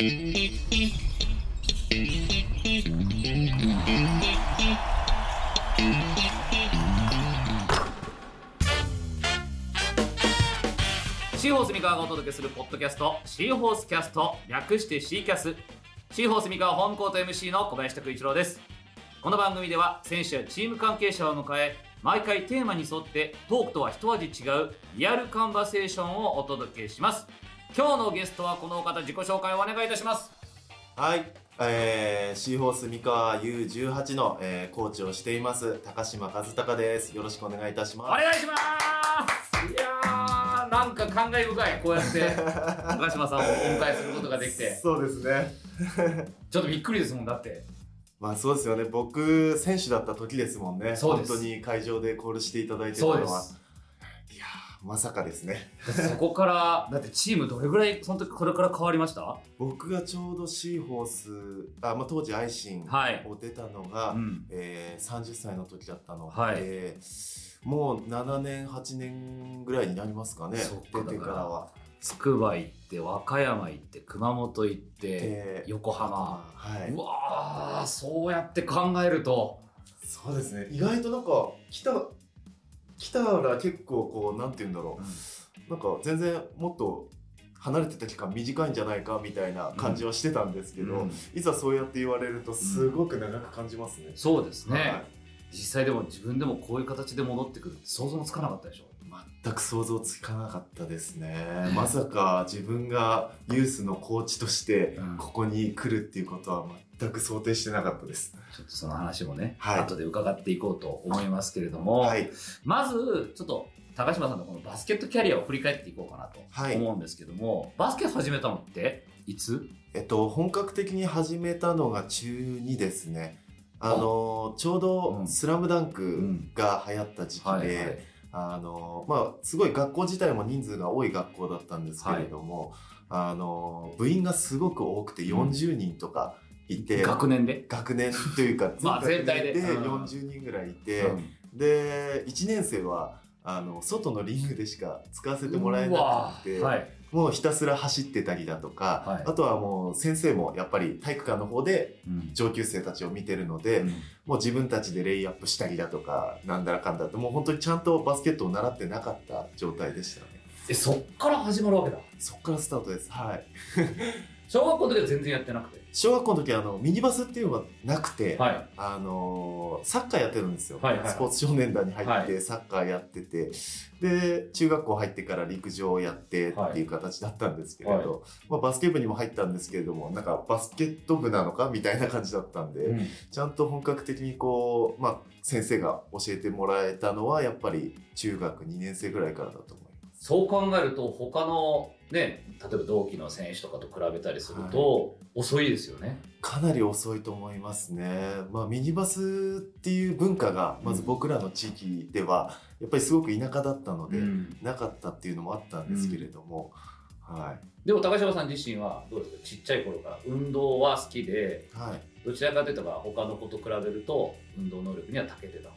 シーホース三河がお届けするポッドキャストシーホースキャスト略してシーキャス。シーホース三河ホームコート MC の小林拓一郎です。この番組では選手やチーム関係者を迎え毎回テーマに沿ってトークとは一味違うリアルカンバセーションをお届けします。今日のゲストはこのお方自己紹介をお願いいたしますはい、えー、シーホース三河 U18 の、えー、コーチをしています高島和孝です。よろしくお願いいたしおます。願いしますいやーなんか感慨深いこうやって 高島さんをお迎えすることができてそうですね。ちょっとびっくりですもんだってまあそうですよね。僕選手だった時ですもんね。本当に会場でコールしていただいてたのはそうです。まさかですね。そこから だって。チームどれぐらいその時これから変わりました？僕がちょうどシーホース、あまあ当時アイシンはい。を出たのが、うん。えー、30歳の時だったの。で、はい。もう7年8年ぐらいになりますかね。出てからは。つくば行って和歌山行って熊本行ってで横浜。はい。うわーそうやって考えると。そうですね。意外となんか来た来たら結構こうなんて言うんだろう、なんか全然もっと離れてた期間短いんじゃないかみたいな感じはしてたんですけど、うん。いざそうやって言われるとすごく長く感じますね、そうですね、はい。実際でも自分でもこういう形で戻ってくるって想像もつかなかったでしょ全く想像つかなかったですね。まさか自分がユースのコーチとしてうん。ここに来るっていうことは全く想定してなかったです、ちょっとその話もね、はい。後で伺っていこうと思いますけれども、はい。まずちょっと高島さんのこのバスケットキャリアを振り返っていこうかなとはい。思うんですけども、バスケ始めたのっていつ？えっと、本格的に始めたのが中2ですね。あの、ちょうどスラムダンクが流行った時期で、はいはいあの、まあ、すごい学校自体も人数が多い学校だったんですけれども、あの、部員がすごと多くて40人とかいて、学年で、学年というか、まあ全体で。学年うん。40人ぐらいいて、うん。で、1年生は、あの、外のリングでしか使わせてもらえなくて、はいもうひたすら走ってたりだとか、はいあとはもう先生もやっぱり体育館の方でうん上級生たちを見てるので、もう自分たちでレイアップしたりだとか、なんだらかんだと、もう本当にちゃんとバスケットを習ってなかった状態でしたね。えそっから始まるわけだそっからスタートです。はい。小学校の時は全然やってなくて。小学校の時あの、ミニバスっていうのがなくて、はい。あのーサッカーやってるんですよ。はいはい。はいスポーツ少年団に入って、はサッカーやってて、で、中学校入ってから陸上をやってっていう形だったんですけれど、まあ、バスケ部にも入ったんですけれども、なんかバスケット部なのかみたいな感じだったんで、うん。ちゃんと本格的にこう、まあ、先生が教えてもらえたのは、やっぱり中学2年生ぐらいからだと思います。そう考えると他のね例えば同期の選手とかと比べたりすると、遅いですよね。かなり遅いと思いますね。まあ、ミニバスっていう文化が、まず僕らの地域では、やっぱりすごく田舎だったので、うん。なかったっていうのもあったんですけれども、はでも高島さん自身はどうですか？ちっちゃい頃から運動は好きでい。はい。どちらかというと他の子と比べると運動能力には長けてた方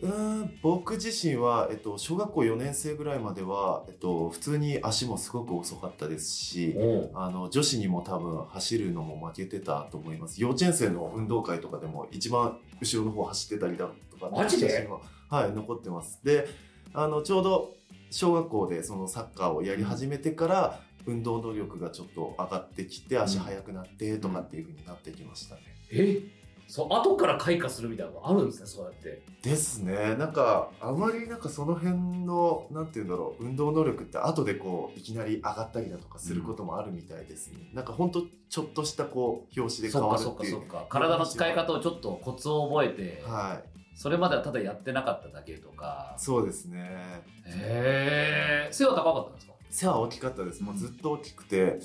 うーん僕自身は、えっと、小学校4年生ぐらいまでは、えっと、普通に足もすごく遅かったですし、おあの女子にも多分走るのも負けてたと思います。幼稚園生の運動会とかでも一番後ろの方走ってたりだとかマジで？ははい残ってます。であのちょうど小学校でそのサッカーをやり始めてから、運動能力がちょっと上がってきて足速くなってとかっていう風になってきましたね、え？そう後から開花するみたいなのがあるんですねそうやって。ですね。なんかあまりなんかその辺のなんて言うんだろう運動能力って後でこういきなり上がったりだとかすることもあるみたいですね、なんかほんとちょっとしたこう表紙で変わるそっていう。そっかそっか。体の使い方をちょっとコツを覚えて、はい。それまではただやってなかっただけとか。そうですね。へえ背は高かったんですか？背は大きかったです。もうずっと大きくて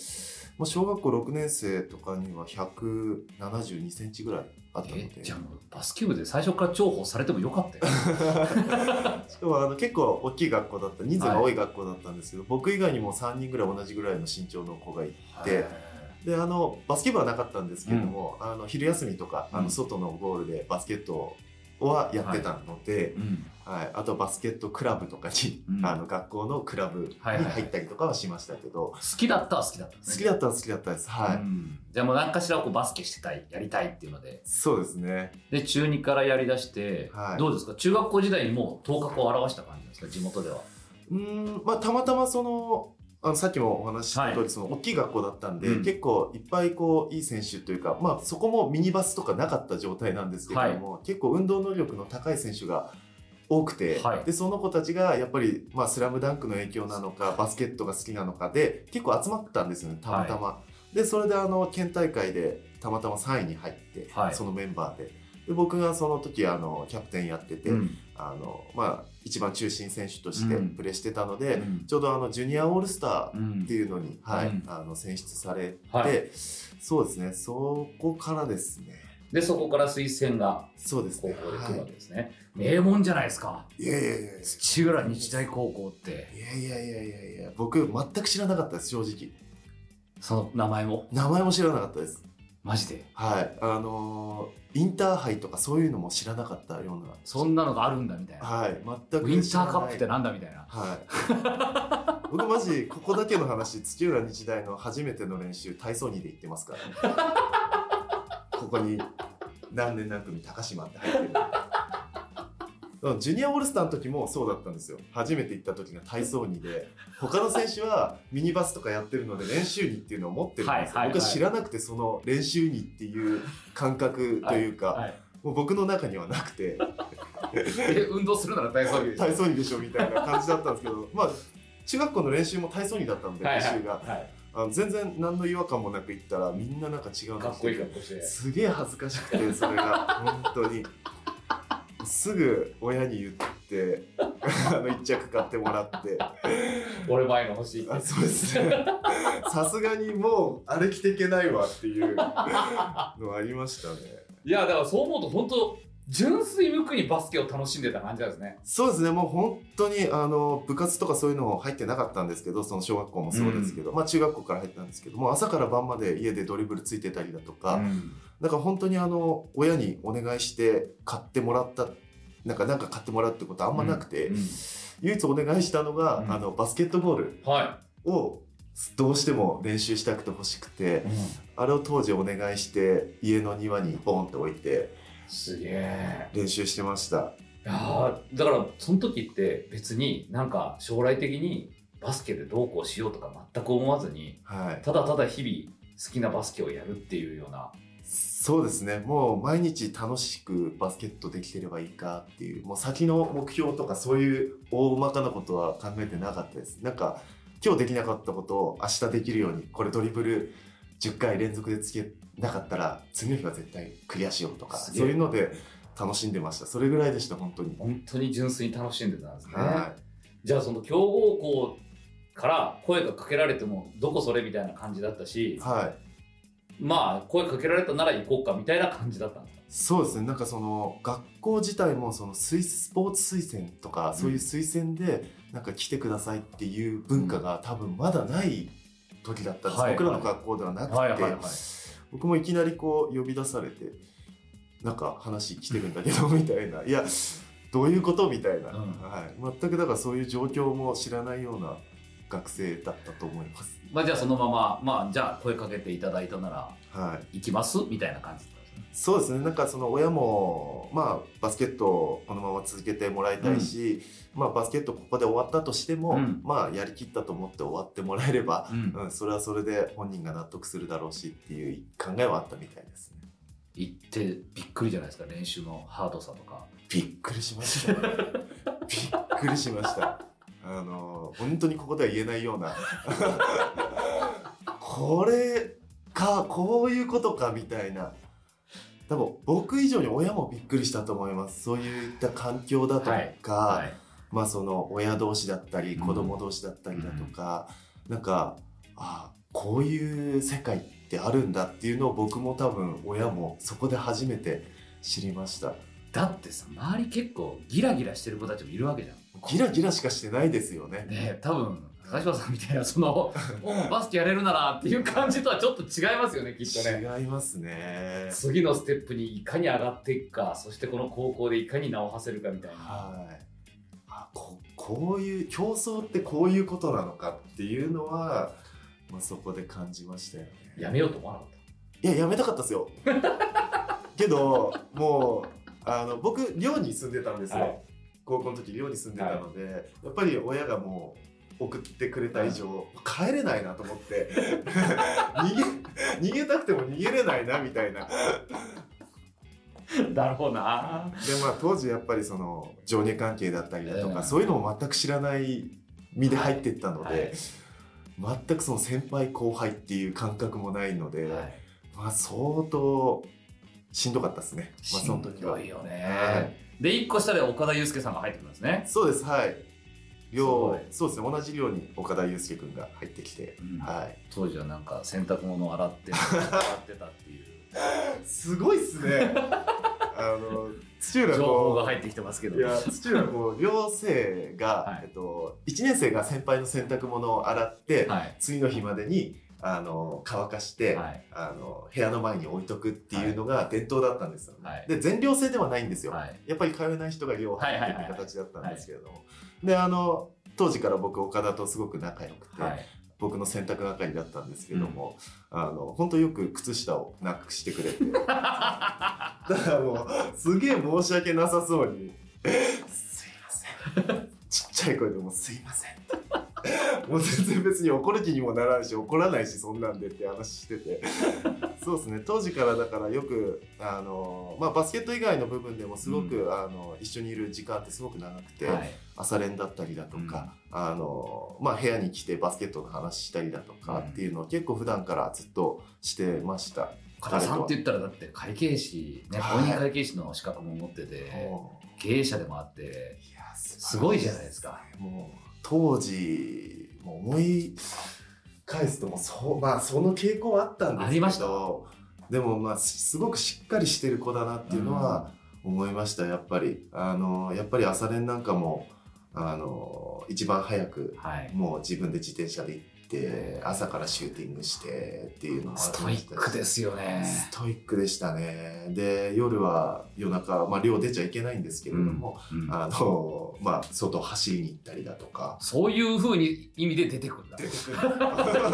もう小学校6年生とかには172センチぐらいあったので。えじゃあもうバスケ部で最初から重宝されてもよかったよ。しかもあの結構大きい学校だった人数が多い学校だったんですけど、僕以外にも3人ぐらい同じぐらいの身長の子がいてへであのバスケ部はなかったんですけれども、あの昼休みとかあうん。の外のゴールでバスケットをはやってたので、うん。はい。あとバスケットクラブとかに、うん。あの学校のクラブにはいはいはい。入ったりとかはしましたけど、好きだったは好きだったね。好きだったは好きだったです。はい、うん。じゃあもう何かしらこうバスケしてたいやりたいっていうので。そうですね。で中2からやりだして、はい。どうですか？中学校時代にもう頭角を現した感じですか？地元では。うーんまあたまたまそのあのさっきもお話しした通り、はい。その大きい学校だったんで、うん。結構いっぱいこういい選手というか、まあ、そこもミニバスとかなかった状態なんですけれども、結構運動能力の高い選手が多くて、はい。でその子たちがやっぱり、まあ、スラムダンクの影響なのかバスケットが好きなのかで結構集まったんですよねたまたま。でそれであの県大会でたまたま3位に入って、はい。そのメンバーで。で僕がその時あのキャプテンやってて、うんあのまあ、一番中心選手としてうん。プレーしてたので、うん。ちょうどあのジュニアオールスターうん。っていうのに、はいうん。あの選出されて、はい。そうですね。そこからですね。でそこから推薦がそうですね。高校で来るわはけですね、名門じゃないですか。い、いやいやいやいや。土浦日大高校って。いやいやいやいやいや。僕全く知らなかったです正直。その名前も？名前も知らなかったです。マジで？はい。あのーインターハイとかそういうのも知らなかったような。そんなのがあるんだみたいな、はい。全くウィンターカップってなんだみたいな。はい。僕マジここだけの話土浦日大の初めての練習体操着で行ってますから、ね、ここに何年何組高島って入ってる。うんジュニアオールスターの時もそうだったんですよ。初めて行った時が体操着で。他の選手はミニバスとかやってるので練習着っていうのを持ってるんですよ、はいはいはい。僕は知らなくてその練習着っていう感覚というか、はい、もう僕の中にはなくて。え運動するなら体操着でしょ。体操着でしょみたいな感じだったんですけど まあ中学校の練習も体操着だったのではい練習が、はい。あの全然何の違和感もなく行ったらみんななんか違うのかっこいい格好して。すげえ恥ずかしくてそれが。本当にすぐ親に言って あの一着買ってもらって。俺前の欲しいって。あそうですね。さすがにもうあれ着ていけないわっていうのありましたね。いやだからそう思うと本当純粋無垢にバスケを楽しんでた感じなんですね。そうですね。もう本当にあの部活とかそういうの入ってなかったんですけどその小学校もそうですけど、まあ中学校から入ったんですけどもう朝から晩まで家でドリブルついてたりだとか、うん。だから本当にあの親にお願いして買ってもらったなんかなんか買ってもらうってことはあんまなくて、うん。唯一お願いしたのが、うん。あのバスケットボールはをどうしても練習したくて欲しくてい、あれを当時お願いして家の庭にボンって置いてすげえ。練習してました。いやーだからその時って別になんか将来的にバスケでどうこうしようとか全く思わずにはい。ただただ日々好きなバスケをやるっていうような。そうですね。もう毎日楽しくバスケットできてればいいかっていうもう先の目標とかそういう大まかなことは考えてなかったです。なんか今日できなかったことを明日できるようにこれドリブル10回連続でつけなかったら次の日は絶対クリアしようとかそういうので楽しんでました。それぐらいでした本当に、本当に純粋に楽しんでたんですね、はじゃあその強豪校から声がかけられてもどこそれみたいな感じだったい、しはい、まあ声かけられたなら行こうかみたいな感じだったんですか？そうですね。なんかその学校自体もその推スポーツ推薦とかそういう推薦でなんか来てくださいっていう文化が多分まだない時だったんです、はい。僕らの学校ではなくて、はい。はい。はい僕もいきなりこう呼び出されてなんか話来てるんだけどみたいな。いやどういうこと？みたいな、うん。はい、全くだからそういう状況も知らないような学生だったと思います。まあじゃあそのまままあじゃあ声かけていただいたならはい。行きます？みたいな感じそうですね。なんかその親もまあバスケットをこのまま続けてもらいたいし、まあバスケットここで終わったとしても、うん。まあやりきったと思って終わってもらえれば、うん。うん、それはそれで本人が納得するだろうしっていう考えはあったみたいですね。行ってびっくりじゃないですか練習のハードさとか。びっくりしました。びっくりしました。あの本当にここでは言えないような。これかこういうことかみたいな多分僕以上に親もびっくりしたと思います。そういった環境だとか、はい。まあその親同士だったりうん。子供同士だったりだとか、なんかあこういう世界ってあるんだっていうのを僕も多分親もそこで初めて知りました。だってさ周り結構ギラギラしてる子たちもいるわけじゃん。ギラギラしかしてないですよね。ね多分高島さんみたいなそのバスケやれるならっていう感じとはちょっと違いますよね きっとね。違いますね。次のステップにいかに上がっていくかそしてこの高校でいかに名を馳せるかみたいな。はい。あここういう競争ってこういうことなのかっていうのは、まあ、そこで感じましたよね。やめようと思わなかっいややめたかったですよ。けどもうあの僕寮に住んでたんですよ、はい。高校の時寮に住んでたので、やっぱり親がもう送ってくれた以上、帰れないなと思って。逃げ逃げたくても逃げれないなみたいな。ただろうな。でまあ当時やっぱりその上下関係だったりだとか、うんそういうのを全く知らない身で入ってったので、はい。全くその先輩後輩っていう感覚もないので、はい。まあ相当しんどかったですね、まあ、その時は。しんどいよね、はい。で1個下で岡田祐介さんが入ってくるんですね。そうですはいすごい。寮そうですね。同じ寮に岡田祐介君が入ってきて、うん。はい。当時はなんか洗濯物を洗って 洗ってたっていう。すごいっすね。あの土浦情報がこ入ってきてますけど。ういや土浦こう寮生が、はい。えっと、1年生が先輩の洗濯物を洗って、はい。次の日までにあの乾かして、はい。あの部屋の前に置いとくっていうのが伝統だったんですよ、ね。はい。で全寮制ではないんですよ、はい。やっぱり通えない人が寮入ってって形だったんですけれども、であの当時から僕岡田とすごく仲良くて、はい。僕の洗濯係だったんですけども、あの本当よく靴下をなくしてくれて。だからもうすげえ申し訳なさそうに「すいません」ちっちゃい声でも「すいません」もう全然別に怒る気にもならないし怒らないしそんなんでって話してて。そうですね。当時からだからよくあの、まあ、バスケット以外の部分でもすごく、あの一緒にいる時間ってすごく長くて、はい。朝練だったりだとか、あのまあ、部屋に来てバスケットの話したりだとかっていうのを結構普段からずっとしてました。岡田さんって言ったらだって会計士ねはい。公認会計士の資格も持ってて経営者でもあってすごいじゃないですか。もう当時もう思い返すともうそうまあその傾向はあったんですけありました。どでもまあすすごくしっかりしてる子だなっていうのは思いましたやっぱり。あのやっぱり朝練なんかもあの一番早くはい。もう自分で自転車で行って朝からシューティングしてっていうのもあストイックですよね。ストイックでしたね。で夜は夜中まあ寮出ちゃいけないんですけれども、うんあのまあ外走りに行ったりだとか。そういうふうに意味で出てくるんだ。出てくる。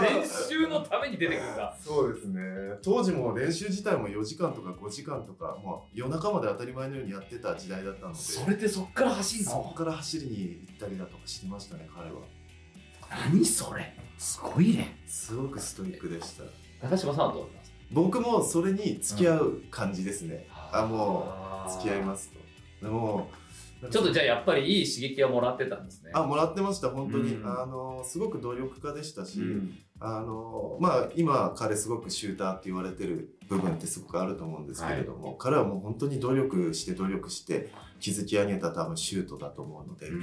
練習のために出てくるんだ。そうですね。当時も練習自体も4時間とか5時間とか、まあ、夜中まで当たり前のようにやってた時代だったのでそれでそっから走るそこのから走りに行ったりだとかしてましたね彼は何それ。すごいね。すごくストイックでした。高島さんはどうなんですか？僕もそれに付き合う感じですね、あもう付き合いますと。でもちょっとじゃあやっぱりいい刺激はもらってたんですね。あもらってました本当に、うん。あのすごく努力家でしたし、うん。あのまあ今彼すごくシューターって言われてる部分ってすごくあると思うんですけれども、彼はもう本当に努力して努力して築き上げた多分シュートだと思うので、う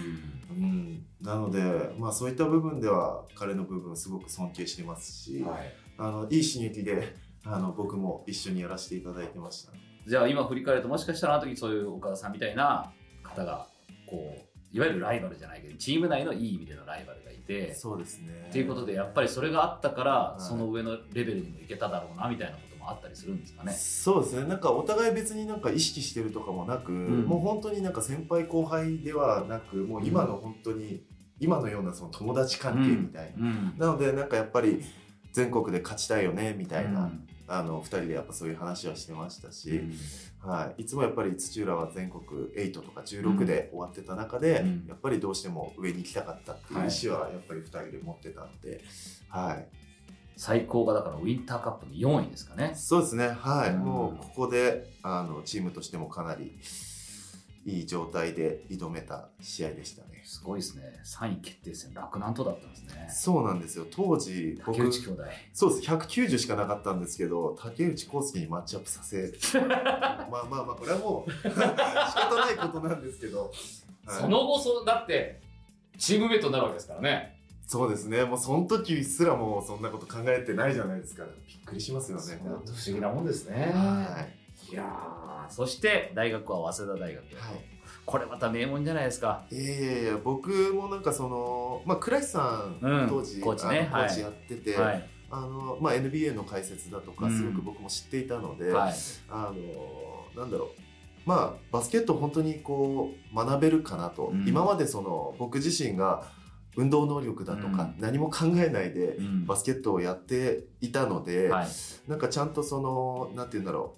ん。なので、まあ、そういった部分では彼の部分すごく尊敬してますし、はい。あのいい刺激であの僕も一緒にやらせていただいてました。じゃあ今振り返るともしかしたらあの時そういう岡田さんみたいな方がこういわゆるライバルじゃないけどチーム内のいい意味でのライバルがいてそうですね。っていうことでやっぱりそれがあったからい。その上のレベルにもいけただろうなみたいなこともあったりするんですかね。そうですね。なんかお互い別になんか意識してるとかもなく、ん。もう本当になんか先輩後輩ではなくもう今の本当に、今のようなその友達関係みたいな、うん。なのでなんかやっぱり全国で勝ちたいよねみたいな、うん。あの2人でやっぱそういう話はしてましたし、はい、いつもやっぱり土浦は全国8とか16で終わってた中で、うん。やっぱりどうしても上に行きたかったっていう意思はやっぱり2人で持ってたんで、はい、最高がだからウィンターカップの4位ですかね。そうですね、はい、うんもうここであのチームとしてもかなりいい状態で挑めた試合でしたね。すごいですね。3位決定戦、洛南とだったんですね。そうなんですよ当時僕竹内兄弟。そうです190しかなかったんですけど竹内康介にマッチアップさせ まあまあまあこれはもう 仕方ないことなんですけど、はいその後そう、だって、チームメイトになるわけですからね。そうですね。もうその時すらもうそんなこと考えてないじゃないですか。びっくりしますよね。不思議なもんですね。はい。いやーそして大学は早稲田大学。はい。これまた名門じゃないですか。いやいやいや僕もなんかそのまあ倉石さん、うん。当時コーチね。コーチやってて、はい。あのまあ、NBA の解説だとかうん。すごく僕も知っていたので、はい。あのなんだろう。まあバスケット本当にこう学べるかなと、うん。今までその僕自身が運動能力だとかうん。何も考えないでうん。バスケットをやっていたので、はい。なんかちゃんとそのなんて言うんだろ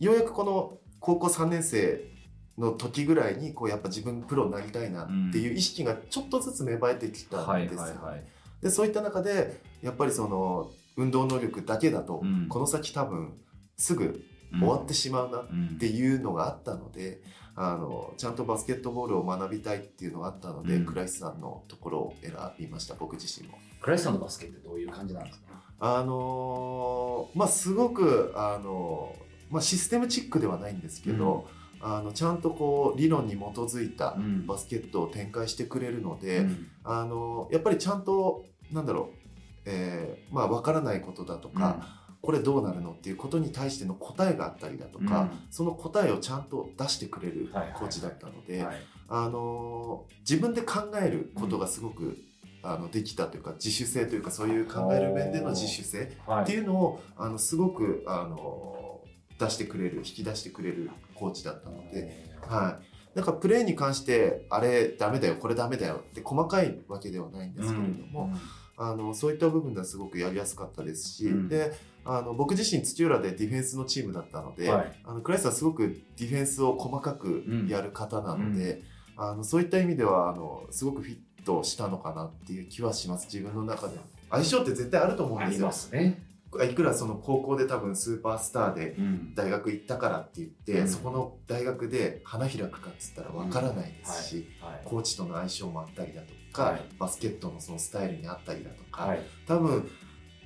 う。ようやくこの高校3年生の時ぐらいにこうやっぱ自分プロになりたいなっていう意識がちょっとずつ芽生えてきたはいんですよ。でそういった中でやっぱりその運動能力だけだと、うん。この先多分すぐ終わってしまうなっていうのがあったので、あのちゃんとバスケットボールを学びたいっていうのがあったので、うん。倉石さんのところを選びました僕自身も。倉石さんのバスケってどういう感じなんですか？あのーまあすごくあのーまあ、システムチックではないんですけど、あのちゃんとこう理論に基づいたうん。バスケットを展開してくれるので、うん。あのやっぱりちゃんとなんだろう、えーまあ分からないことだとか、これどうなるのっていうことに対しての答えがあったりだとか、うん。その答えをちゃんと出してくれるはいはい。はいコーチだったので、うんはい。あの自分で考えることがすごく、あのできたというか自主性というかそういう考える面での自主性はい。っていうのをあのすごくあの出してくれる引き出してくれるコーチだったので、はい、なんかプレーに関してあれダメだよこれダメだよって細かいわけではないんですけれども、あのそういった部分ではすごくやりやすかったですし、うん。であの僕自身土浦でディフェンスのチームだったので、はい。あのクライスはすごくディフェンスを細かくやる方なので、あのそういった意味ではあのすごくフィットしたのかなっていう気はします。自分の中で。相性って絶対あると思うんですよ。ますね。いくらその高校で多分スーパースターでうん。大学行ったからって言って、うん。そこの大学で花開くかっつったらわからないですし、はい。コーチとの相性もあったりだとか、はい。バスケットのそのスタイルにあったりだとか、はい。多分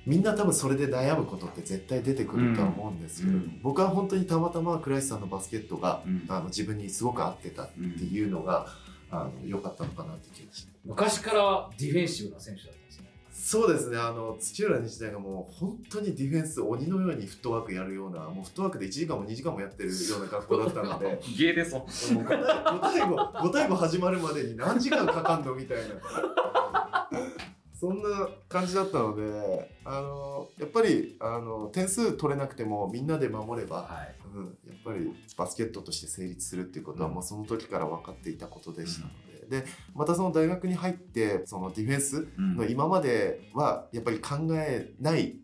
みんな多分それで悩むことって絶対出てくるとは思うんですけど、うん。僕は本当にたまたま倉石さんのバスケットが、うん。あの自分にすごく合ってたっていうのが、あの良かったのかなって気がして昔からディフェンシブな選手だったんですね。そうですね。あの土浦日大がもう本当にディフェンス鬼のようにフットワークやるようなもうフットワークで1時間も2時間もやってるような学校だったので芸ですもん。5対5 5対5始まるまでに何時間かかんの？みたいなそんな感じだったのであのやっぱりあの点数取れなくてもみんなで守れば、はい。うん、やっぱりバスケットとして成立するっていうことはうんもうその時から分かっていたことでしたので、でまたその大学に入ってそのディフェンスの今まではやっぱり考えない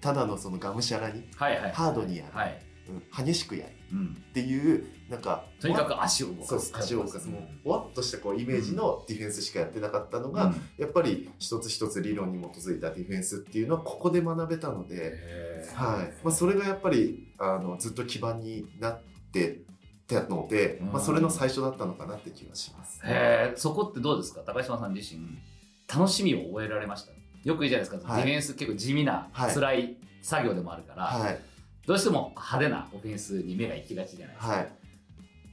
ただのそのがむしゃらにはいはい。ハードにやる、はい。うん、激しくやるうん。っていうなんかとにかく足を動かす。足を動かす。もうぼわっとしたこうイメージのディフェンスしかやってなかったのが、うん。やっぱり一つ一つ理論に基づいたディフェンスっていうのはここで学べたので、はい。まあ、それがやっぱりあのずっと基盤になってたので、うん。まあ、それの最初だったのかなって気がします。へえ、そこってどうですか？高島さん自身、楽しみを覚えられましたよく言うじゃないですか、はい。ディフェンス結構地味な、はい。辛い作業でもあるから、はい。どうしても派手なオフェンスに目が行きがちじゃないですか。はい、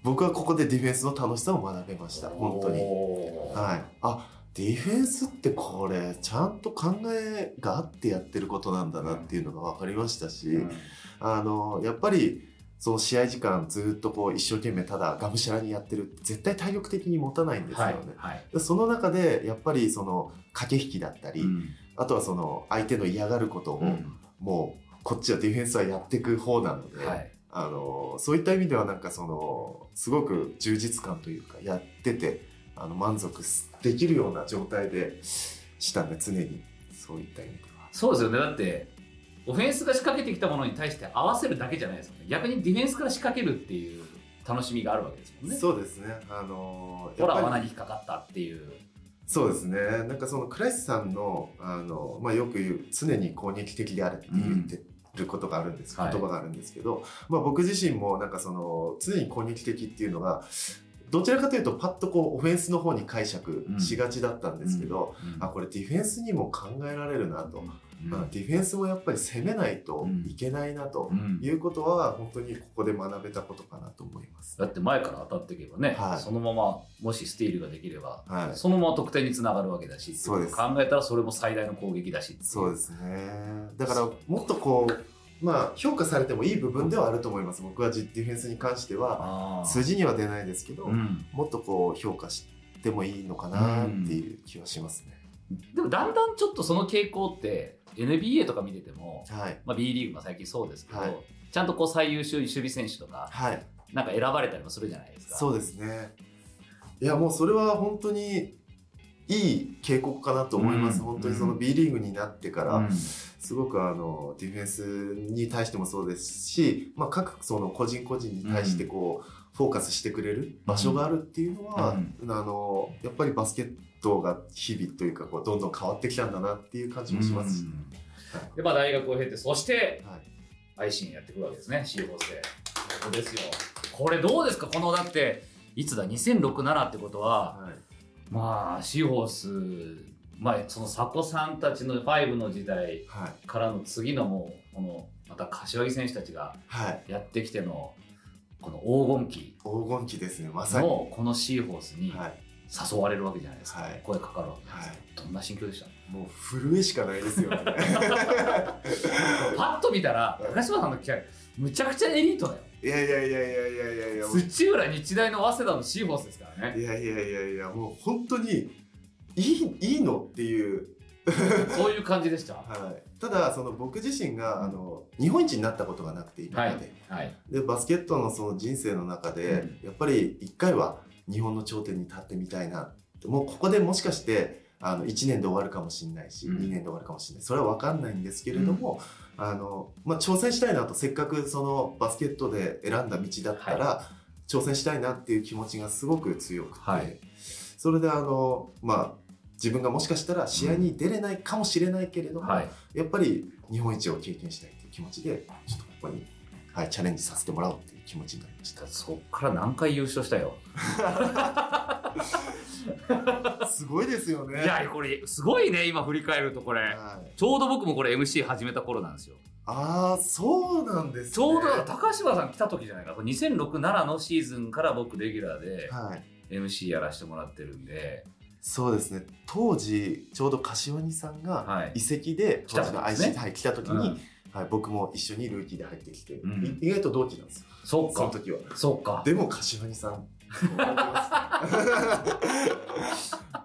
僕はここでディフェンスの楽しさを学べました。本当に。はい、あディフェンスってこれちゃんと考えがあってやってることなんだなっていうのが分かりましたし、うん。あのやっぱりその試合時間ずっとこう一生懸命ただがむしゃらにやってるって絶対体力的に持たないんですよはね。いはい。でその中でやっぱりその駆け引きだったり、うん。あとはその相手の嫌がることを、もうこっちはディフェンスはやっていく方なので、はいあのそういった意味ではなんかそのすごく充実感というかやっててあの満足できるような状態でしたね常に。そういった意味では。そうですよね。だってオフェンスが仕掛けてきたものに対して合わせるだけじゃないですもんね。逆にディフェンスから仕掛けるっていう楽しみがあるわけですもんね。そうですね。あのほら罠に引っかかったっていう。そうですね。なんかそのクライスさんのあの、まあ、よく言う常に攻撃的であるって言ってることがあるんです、はい。言葉があるんですけど、まあ、僕自身もなんかその常に攻撃的っていうのがどちらかというとパッとこうオフェンスの方に解釈しがちだったんですけど、うん。あこれディフェンスにも考えられるなと、うんまあディフェンスもやっぱり攻めないといけないなとうん。いうことは本当にここで学べたことかなと思います。だって前から当たっていけばね、はい。そのままもしスティールができれば、はい。そのまま得点につながるわけだしそうです。考えたらそれも最大の攻撃だしそうですね。だからもっとこうまあ評価されてもいい部分ではあると思います。僕はディフェンスに関してはあ数字には出ないですけど、うん、もっとこう評価してもいいのかなっていう気はしますね。でもだんだんちょっとその傾向って NBA とか見てても、はい、まあ、B リーグも最近そうですけど、はい。ちゃんとこう最優秀守備選手とかはい、なんか選ばれたりもするじゃないですか。そうですね。いやもうそれは本当にいい傾向かなと思います。うん。本当にその B リーグになってから、うん。すごくあのディフェンスに対してもそうですし、まあ、各その個人個人に対してこう、フォーカスしてくれる場所があるっていうのは、うん。あのやっぱりバスケットが日々というかこうどんどん変わってきたんだなっていう感じもします。し、うん。でまあ、大学を経てそしてはい、愛心やってくるわけですね。シーホースでここですよ。これどうですか？このだっていつだ？2006-7ってことははい。まあシーホースまあその佐古さんたちの5の時代はい。からの次のもうこのまた柏木選手たちがはい、やってきてのこの黄金期黄金期ですねまさに、のこのシーホースにはい、誘われるわけじゃないですか、はい。声かかるわけですか、はい。どんな心境でした？もう震えしかないですよね。パッと見たら高島さんの機会むちゃくちゃエリートだよ。いやいやいやいやいやいやいや土浦日大の早稲田のシーホースですからね。いやいやいやいやもう本当にいいいいのっていう。そういう感じでした？は はい、ただその僕自身があの日本一になったことがなくて今まで,、い。はい。でバスケットのその人生の中で、やっぱり一回は日本の頂点に立ってみたいなもうここでもしかしてあの1年で終わるかもしれないし、うん。2年で終わるかもしれない。それは分かんないんですけれども、あのまあ、挑戦したいなとせっかくそのバスケットで選んだ道だったら、挑戦したいなっていう気持ちがすごく強くて、はい。それであのまあ自分がもしかしたら試合に出れないかもしれないけれども、はい。やっぱり日本一を経験したいっていう気持ちでちょっとここに、はい、チャレンジさせてもらおうっていう気持ちになりました。そっから何回優勝したよ。すごいですよね。いやこれすごいね今振り返るとこれ。はい、ちょうど僕もこれ MC 始めた頃なんですよ。ああそうなんですね。ちょうど高島さん来た時じゃないかこれ2006-7のシーズンから僕レギュラーではい。MC やらせてもらってるんで。そうですね。当時ちょうど柏木さんがはい。移籍で来た当時の IC はい、来た時に、うん。はい、僕も一緒にルーキーで入ってきて、うん。い意外と同期なんですよそっか。その時は。そっか。でも柏木さん。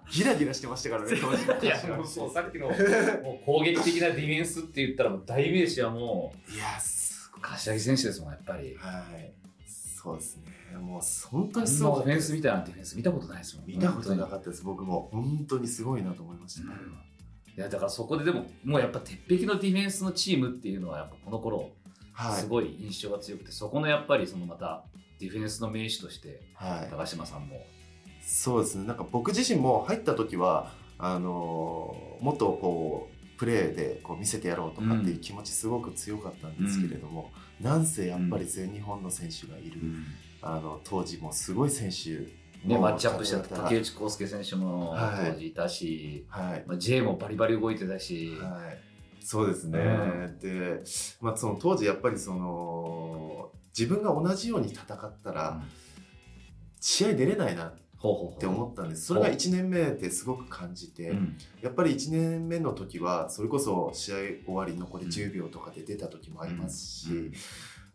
ギラギラしてましたからね 当時。のいやそうささっきの もう攻撃的なディフェンスって言ったらもう代名詞はもんいやすう柏木選手ですもんやっぱり。はい。そうですね。もう本当にすごかったです。なオフェンスみたいなディフェンス見たことないですもん。見たことな本かったです。僕も。本当にすごいなと思いました、当にいやだからそこででももうやっぱ鉄壁のディフェンスのチームっていうのはやっぱこの頃はいすごい印象が強くて、そこのやっぱりそのまたディフェンスの名手としてはい。高島さんも。そうですね。なんか僕自身も入った時はあのーもっとこうプレーでこう見せてやろうとかっていう気持ちすごく強かったんですけれども、なんせやっぱり全日本の選手がいる、あの当時もすごい選手ね、もマッチアップした竹内康介選手もはい。当時いたし、はい、まあ、J もバリバリ動いてたし、はい、そうですね、うで、まあ、その当時やっぱりその自分が同じように戦ったうん。ら試合出れないなって思ったんです。それが1年目ですごく感じて、うん。やっぱり1年目の時はそれこそ試合終わり残り10秒とかで出た時もありますし、うん。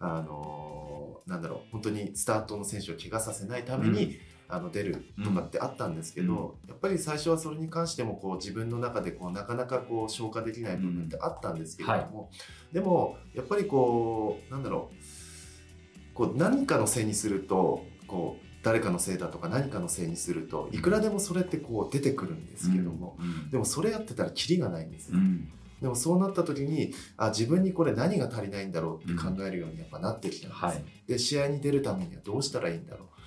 あのなんだろう本当にスタートの選手を怪我させないために、あの出るとかってあったんですけど、やっぱり最初はそれに関してもこう自分の中でこうなかなかこう消化できない部分ってあったんですけれども、でもやっぱりこうなんだろうこう何かのせいにするとこう誰かのせいだとか何かのせいにするといくらでもそれってこう出てくるんですけども、うん。でもそれやってたらキリがないんですよ、うん。でもそうなった時にあ自分にこれ何が足りないんだろうって考えるようにやっぱなってきたんです、はい。で試合に出るためにはどうしたらいいんだろう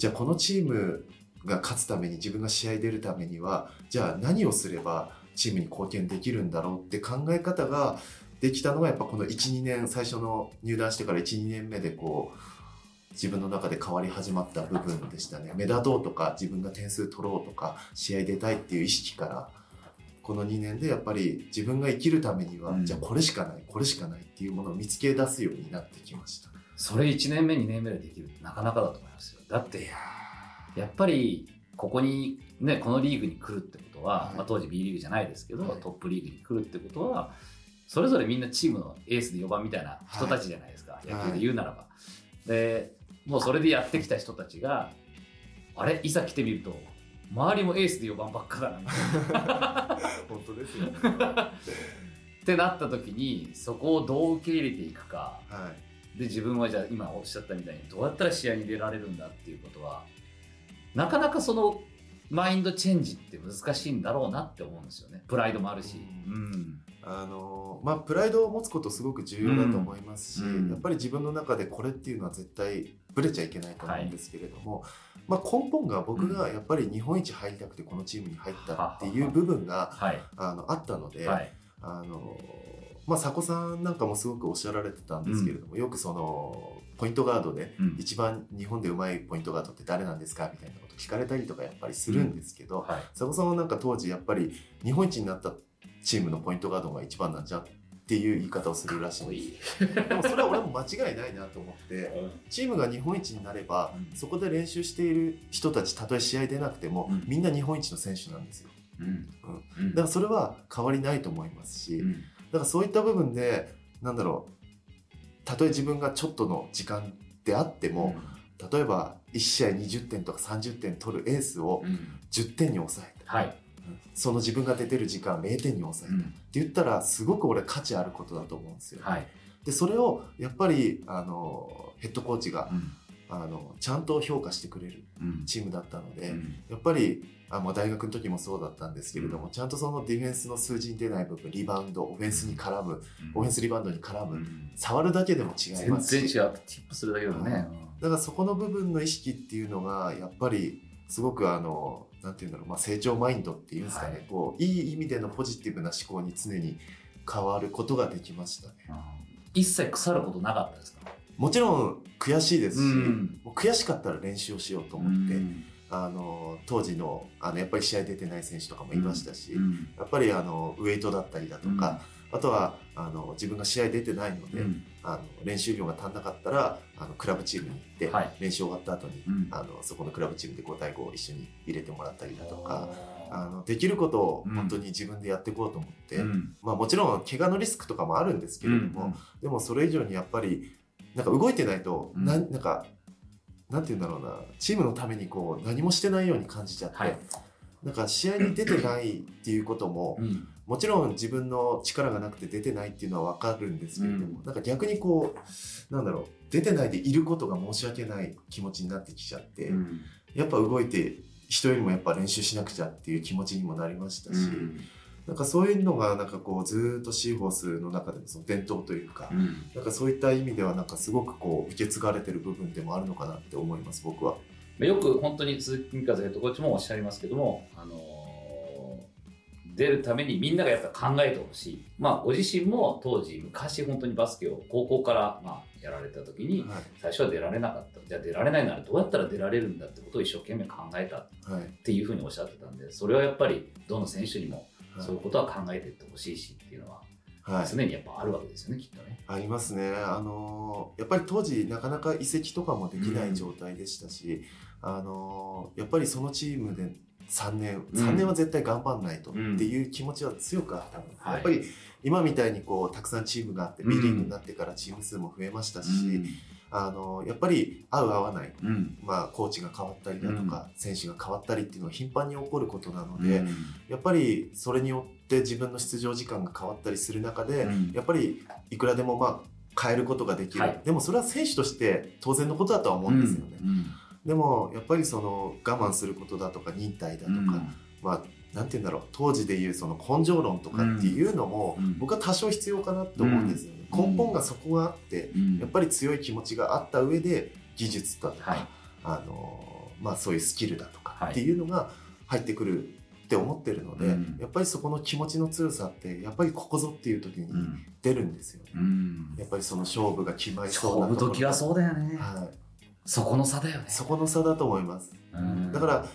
じゃあこのチームが勝つために自分が試合出るためにはじゃあ何をすればチームに貢献できるんだろうって考え方ができたのがやっぱこの12年最初の入団してから12年目でこう自分の中で変わり始まった部分でしたね。目立とうとか自分が点数取ろうとか試合出たいっていう意識からこの2年でやっぱり自分が生きるためには、うん。じゃあこれしかないこれしかないっていうものを見つけ出すようになってきました。それ1年目2年目でできるってなかなかだと思います。よだってやっぱりここにねこのリーグに来るってことは、はい。まあ、当時 B リーグじゃないですけど、はい。トップリーグに来るってことはそれぞれみんなチームのエースで4番みたいな人たちじゃないですか、野球で言うならば。でもうそれでやってきた人たちがあれ？いざ来てみると周りもエースで4番ばっかだな。本当ですよね。ってなった時にそこをどう受け入れていくか。はい。で自分はじゃあ今おっしゃったみたいにどうやったら試合に出られるんだっていうことはなかなかそのマインドチェンジって難しいんだろうなって思うんですよね。プライドもあるし、ううん。あのまあプライドを持つことすごく重要だと思いますし、うん。やっぱり自分の中でこれっていうのは絶対ぶれちゃいけないと思うんですけれども、まあ根本が僕がやっぱり日本一入りたくてこのチームに入ったっていう部分がはい。あのあったので、はい。あのまあ佐古さんなんかもすごくおっしゃられてたんですけれども、よくそのポイントガードでうん。一番日本でうまいポイントガードって誰なんですかみたいなこと聞かれたりとかやっぱりするんですけど、はい。佐古さんはなんか当時やっぱり日本一になったチームのポイントガードが一番なんじゃっていう言い方をするらしいんでもそれは俺も間違いないなと思ってチームが日本一になれば、うん。そこで練習している人たちたとえ試合出なくても、うん。みんな日本一の選手なんですよ。うん。だからそれは変わりないと思いますし、うんだからそういった部分でなんだろう。たとえ自分がちょっとの時間であっても、例えば1試合20点とか30点取るエースをうん。10点に抑えた、はい、その自分が出てる時間0点に抑えた、って言ったらすごく俺価値あることだと思うんですよ。はい。でそれをやっぱりあのヘッドコーチがうん。あのちゃんと評価してくれるうん。チームだったので、うん。やっぱりあまあ大学の時もそうだったんですけれども、うん。ちゃんとそのディフェンスの数字に出ない部分リバウンドオフェンスに絡むオフェンスリバウンドに絡む、うん。触るだけでも違い全ますし。然違うティップするだけでもね、だからそこの部分の意識っていうのがやっぱりすごくあのなんていうんだろう、まあ、成長マインドっていうんですかね、はい。こういい意味でのポジティブな思考に常に変わることができましたね。うん一切腐ることなかったですか？もちろん悔しいですし、うん。もう悔しかったら練習をしようと思って、うんあの当時のあのやっぱり試合出てない選手とかもいましたし、うんやっぱりあのウエイトだったりだとか、あとはあの自分が試合出てないので、うん。あの練習量が足んなかったらあのクラブチームに行って、はい。練習終わった後に、うん。あのそこのクラブチームで5対5を一緒に入れてもらったりだとか、あのできることをうん。本当に自分でやっていこうと思って、うん。まあ、もちろん怪我のリスクとかもあるんですけれども、でもそれ以上にやっぱりなんか動いてないと、うんなんかなんて言うんだろうな。チームのためにこう何もしてないように感じちゃって、はい。なんか試合に出てないっていうことも、うん。もちろん自分の力がなくて出てないっていうのは分かるんですけれども、うん。なんか逆にこうなんだろう出てないでいることが申し訳ない気持ちになってきちゃって、うん。やっぱ動いて人よりもやっぱ練習しなくちゃっていう気持ちにもなりましたし、なんかそういうのがなんかこうずーっとシーホースの中でのその伝統というか、うん。なんかそういった意味ではなんかすごくこう受け継がれてる部分でもあるのかなって思います僕は。よく本当に鈴木美和ヘッドコーチもおっしゃいますけども、あのー出るためにみんながやっぱ考えてほしい、まあ、ご自身も当時昔本当にバスケを高校からまあやられた時にはい。最初は出られなかった。じゃあ出られないならどうやったら出られるんだってことを一生懸命考えたっはいていうふうにおっしゃってたんでそれはやっぱりどの選手にもはいそういうことは考えていってほしいしっていうのははい。常にやっぱあるわけですよねきっとね。ありますね、あのーやっぱり当時なかなか移籍とかもできない状態でしたし、あのーやっぱりそのチームで3年うん。3年は絶対頑張んないとっうん。ていう気持ちは強くあったの。で、はい。やっぱり今みたいにこうたくさんチームがあってうん。B リーグになってからチーム数も増えましたし、うんあのーやっぱり合う合わない、うん。まあ、コーチが変わったりだとか、選手が変わったりっていうのは頻繁に起こることなのうん。で、やっぱりそれによって自分の出場時間が変わったりする中で、うん。やっぱりいくらでもまあ変えることができる、はい。でもそれは選手として当然のことだとは思うんですよね、うん。でもやっぱりその我慢することだとか忍耐だとか、うん。まあなんて言うんだろう。当時でいうその根性論とかっていうのも、うん。僕は多少必要かなって思うんですよね、うん。根本がそこがあってうん。やっぱり強い気持ちがあった上で技術だとか、はい。あのまあ、そういうスキルだとかはい。っていうのが入ってくるって思ってるので、うん。やっぱりそこの気持ちの強さってやっぱりここぞっていう時にうん。出るんですよね。うん。やっぱりその勝負が決まりそうな勝負ところ。時はそうだよね、はい、そこの差だよね。そこの差だと思います。うん。だから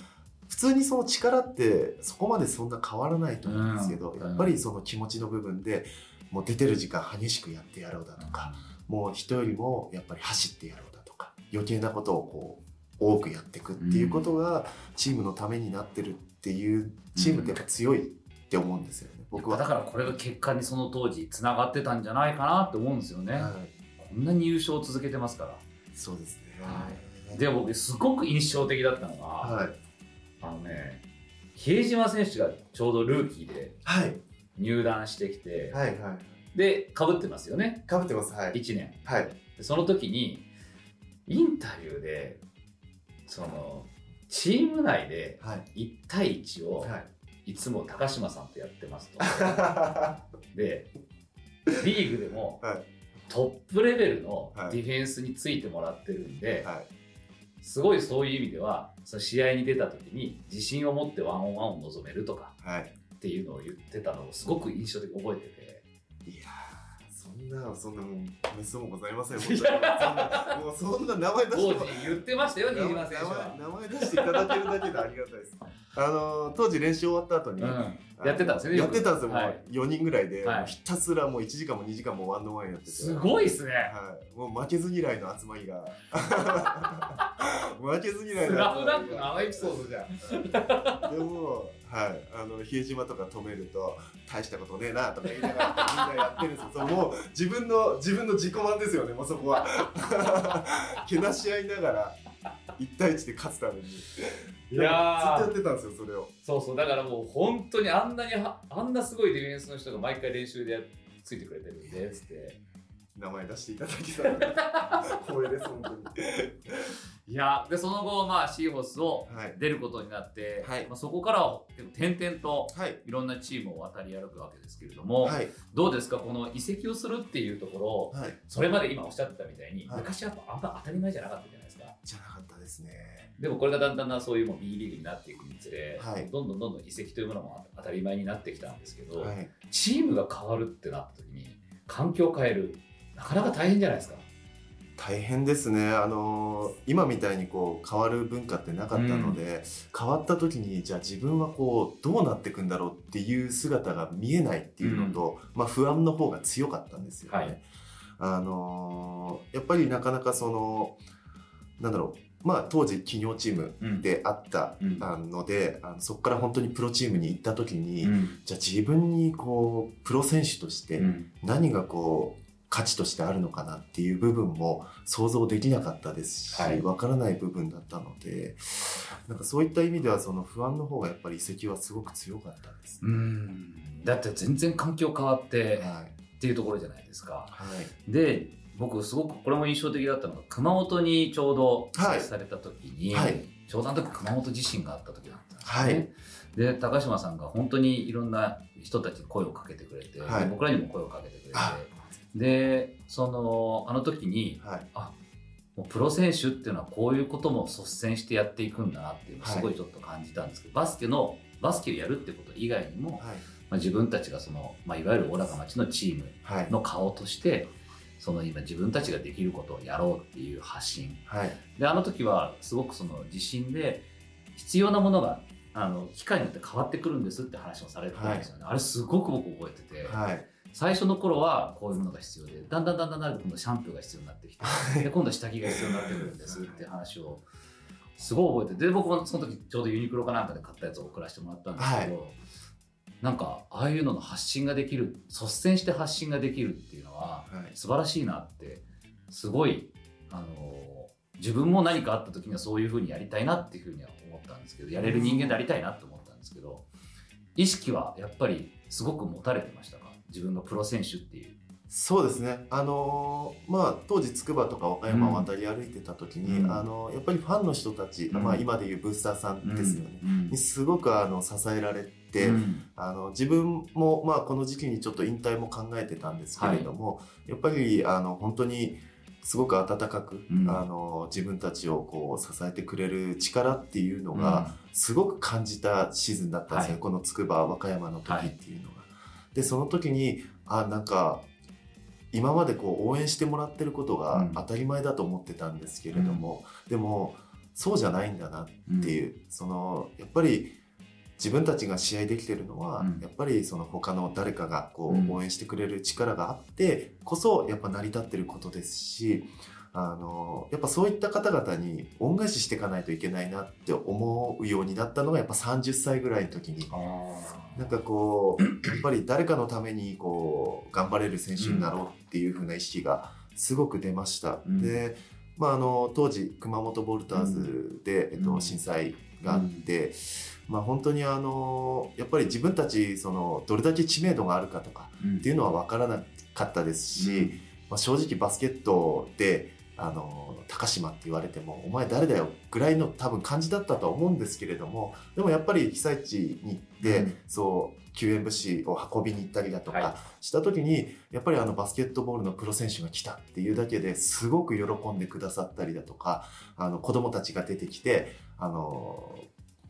普通にその力ってそこまでそんな変わらないと思うんですけど、うん。やっぱりその気持ちの部分でもう出てる時間激しくやってやろうだとか、もう人よりもやっぱり走ってやろうだとか余計なことをこう多くやっていくっていうことがチームのためになってるっていうチームってやっぱ強いって思うんですよね。僕は。だからこれが結果にその当時つながってたんじゃないかなって思うんですよね、はい、こんなに優勝を続けてますから。そうですね。で僕すごく印象的だったのが、はいあのね比江島選手がちょうどルーキーではい。入団してきて、はいはいでかぶってますよね。かぶってますはい。1年。はい。でその時にインタビューでそのチーム内ではい。1対1をはい。いつも高島さんとやってますと。でリーグでもはい。トップレベルのはい。ディフェンスについてもらってるんで、はいすごいそういう意味ではその試合に出た時に自信を持ってワンオンワンを望めるとかはい。っていうのを言ってたのをすごく印象的に覚えてて。いやーそんなそんなもうめっそうもございません。い本当にそんなもうそんな名前出当して時言ってましたよ、新島選手は。名前名前出していただけるだけでありがたいです。あのー当時練習終わった後に、うんやってたんですよねやってたんですよ、はいもう4人ぐらいで、ひたすらもう1時間も2時間もワンのワンやってて。すごいっすね。はい、もう負けず嫌いの集まりが。負けず嫌いのスラフラン集まりクのあのエピソードじゃん。がでもはい。あの比江島とか止めると大したことねえなとか言いながらみんなやってるんですよ。そうもう自分の自分の自己満ですよねもうそこは。けなし合いながら1対1で勝つために。いやー。ずっとやってたんですよそれを。そうそう。だからもう本当にあんなにはあんなすごいディフェンスの人が毎回練習でやついてくれてるんでつって。名前出していただきたい。光栄です本当に。いやでその後まあシーホースをはい。出ることになって、はい。まあ、そこからは点々とはい。いろんなチームを渡り歩くわけですけれども、はい。どうですか？この移籍をするっていうところはい。それまで今おっしゃってたみたいに、はい。昔はあんま当たり前じゃなかったじゃないですか。じゃなですね。でもこれがだんだんなそういうもう B リーグになっていくにつれ、はい。どんどんどんどん移籍というものも当たり前になってきたんですけど、はい。チームが変わるってなった時に環境を変えるなかなか大変じゃないですか。大変ですね。あのー今みたいにこう変わる文化ってなかったので、変わった時にじゃあ自分はこうどうなっていくんだろうっていう姿が見えないっていうのと、まあ、不安の方が強かったんですよね。はい。あのーやっぱりなかなかそのなんだろうまあ当時企業チームうん。であったうん。あので、あのそこから本当にプロチームに行った時に、うん。じゃあ自分にこうプロ選手としてうん。何がこう価値としてあるのかなっていう部分も想像できなかったですし、はい。わからない部分だったのでなんかそういった意味ではその不安の方がやっぱり移籍はすごく強かったです。う。ん。だって全然環境変わってはい。っていうところじゃないですか。はい。で僕すごくこれも印象的だったのが熊本にちょうどはい。された時に、はい。ちょうどあの時熊本地震があった時だったんですよはね。い。で高島さんが本当にいろんな人たちに声をかけてくれて、はい。で僕らにも声をかけてくれてあ。でそのあの時にはい。もうプロ選手っていうのはこういうことも率先してやっていくんだなっていうのをすごいちょっと感じたんですけど、バスケのバスケをやるってこと以外にも、はい。まあ、自分たちがその、まあ、いわゆる小高町のチームはい。の顔としてその今自分たちができることをやろうっていう発信。はい。であの時はすごくその地震で必要なものがあの機械によって変わってくるんですって話をされてたんですよね、あれすごく僕覚えてて、はい。最初の頃はこういうものが必要でだんだんだんだんだん今度シャンプーが必要になってきてで今度下着が必要になってくるんですって話をすごい覚えててで僕もその時ちょうどユニクロかなんかで買ったやつを送らせてもらったんですけど、なんかああいうのの発信ができる率先して発信ができるっていうのははい。素晴らしいなってすごいあの自分も何かあった時にはそういうふうにやりたいなっていうふうには思ったんですけどやれる人間でありたいなって思ったんですけど意識はやっぱりすごく持たれてましたか？自分がプロ選手っていう。そうですね、あのーまあ、当時筑波とか和歌山を渡り歩いてた時に、うん。あのやっぱりファンの人たち、うん。まあ、今でいうブースターさんですよね、うん。にすごくあの支えられて、うん。あの自分も、まあ、この時期にちょっと引退も考えてたんですけれども、やっぱりあの本当にすごく温かく、うん。あの自分たちをこう支えてくれる力っていうのがすごく感じたシーズンだったんですね、はい。この筑波和歌山の時っていうのが。でその時にあなんか今までこう応援してもらってることがうん。当たり前だと思ってたんですけれども、でもそうじゃないんだなっていう、そのやっぱり自分たちが試合できてるのは、うん。やっぱりその他の誰かがこうん。う応援してくれる力があってこそやっぱ成り立ってることですしあのやっぱそういった方々に恩返ししていかないといけないなって思うようになったのがやっぱ30歳ぐらいの時になんかこうやっぱり誰かのためにこう頑張れる選手になろうっていう風な意識がすごく出ました。うん。でまあ、あの当時熊本ボルターズで、えっと、うん。震災があって、まあ、本当にあのやっぱり自分たちそのどれだけ知名度があるかとかうん。っていうのは分からなかったですし、まあ、正直バスケットであの高島って言われてもお前誰だよぐらいの多分感じだったとは思うんですけれどもでもやっぱり被災地に行って、うん。そう救援物資を運びに行ったりだとはかした時に、やっぱりあのバスケットボールのプロ選手が来たっていうだけですごく喜んでくださったりだとかあの子供たちが出てきてあの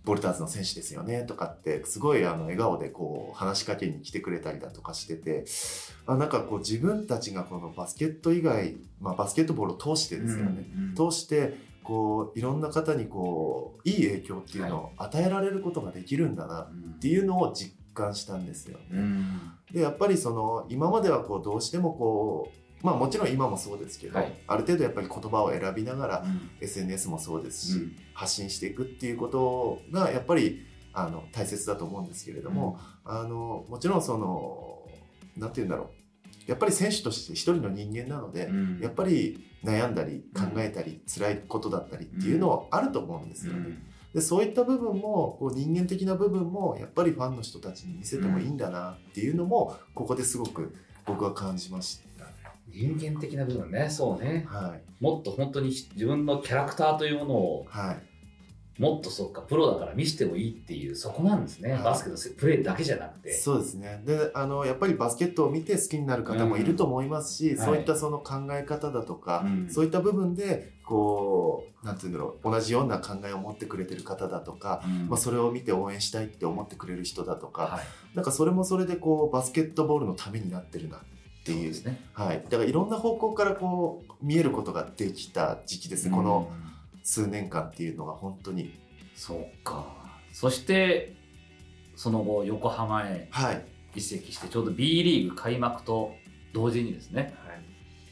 ボルターズの選手ですよねとかってすごいあの笑顔でこう話しかけに来てくれたりだとかしててあなんかこう自分たちがこのバスケット以外、まあ、バスケットボールを通してですよね、うん通してこういろんな方にこういい影響っていうのを与えられることができるんだなっていうのを実感したんですよね。うん。でやっぱりその今まではこうどうしてもこうまあもちろん今もそうですけど、はい。ある程度やっぱり言葉を選びながらうん。SNS もそうですし、うん。発信していくっていうことがやっぱりあの大切だと思うんですけれども、あのもちろんそのなんて言うんだろう。やっぱり選手として一人の人間なので、うん。やっぱり悩んだり考えたり、辛いことだったりっていうのはあると思うんですよね。でそういった部分もこう人間的な部分もやっぱりファンの人たちに見せてもいいんだなっていうのもここですごく僕は感じまし人間的な部分ね。そうね。た。はい。もっと本当に自分のキャラクターというものをはい。もっとそっかプロだから見せてもいいっていうそこなんですね、はい。バスケのプレーだけじゃなくて。そうですね。であのやっぱりバスケットを見て好きになる方もいると思いますし、うんそういったその考え方だとか、うん。そういった部分でこうなんていうんだろう同じような考えを持ってくれてる方だとか、うん。まあ、それを見て応援したいって思ってくれる人だとか、はい。なんかそれもそれでこうバスケットボールのためになってるなっていう。そうですね。はい、だからいろんな方向からこう見えることができた時期ですね、この数年間っていうのが本当に。そうか。そしてその後横浜へはい、移籍してちょうど B リーグ開幕と同時にですね。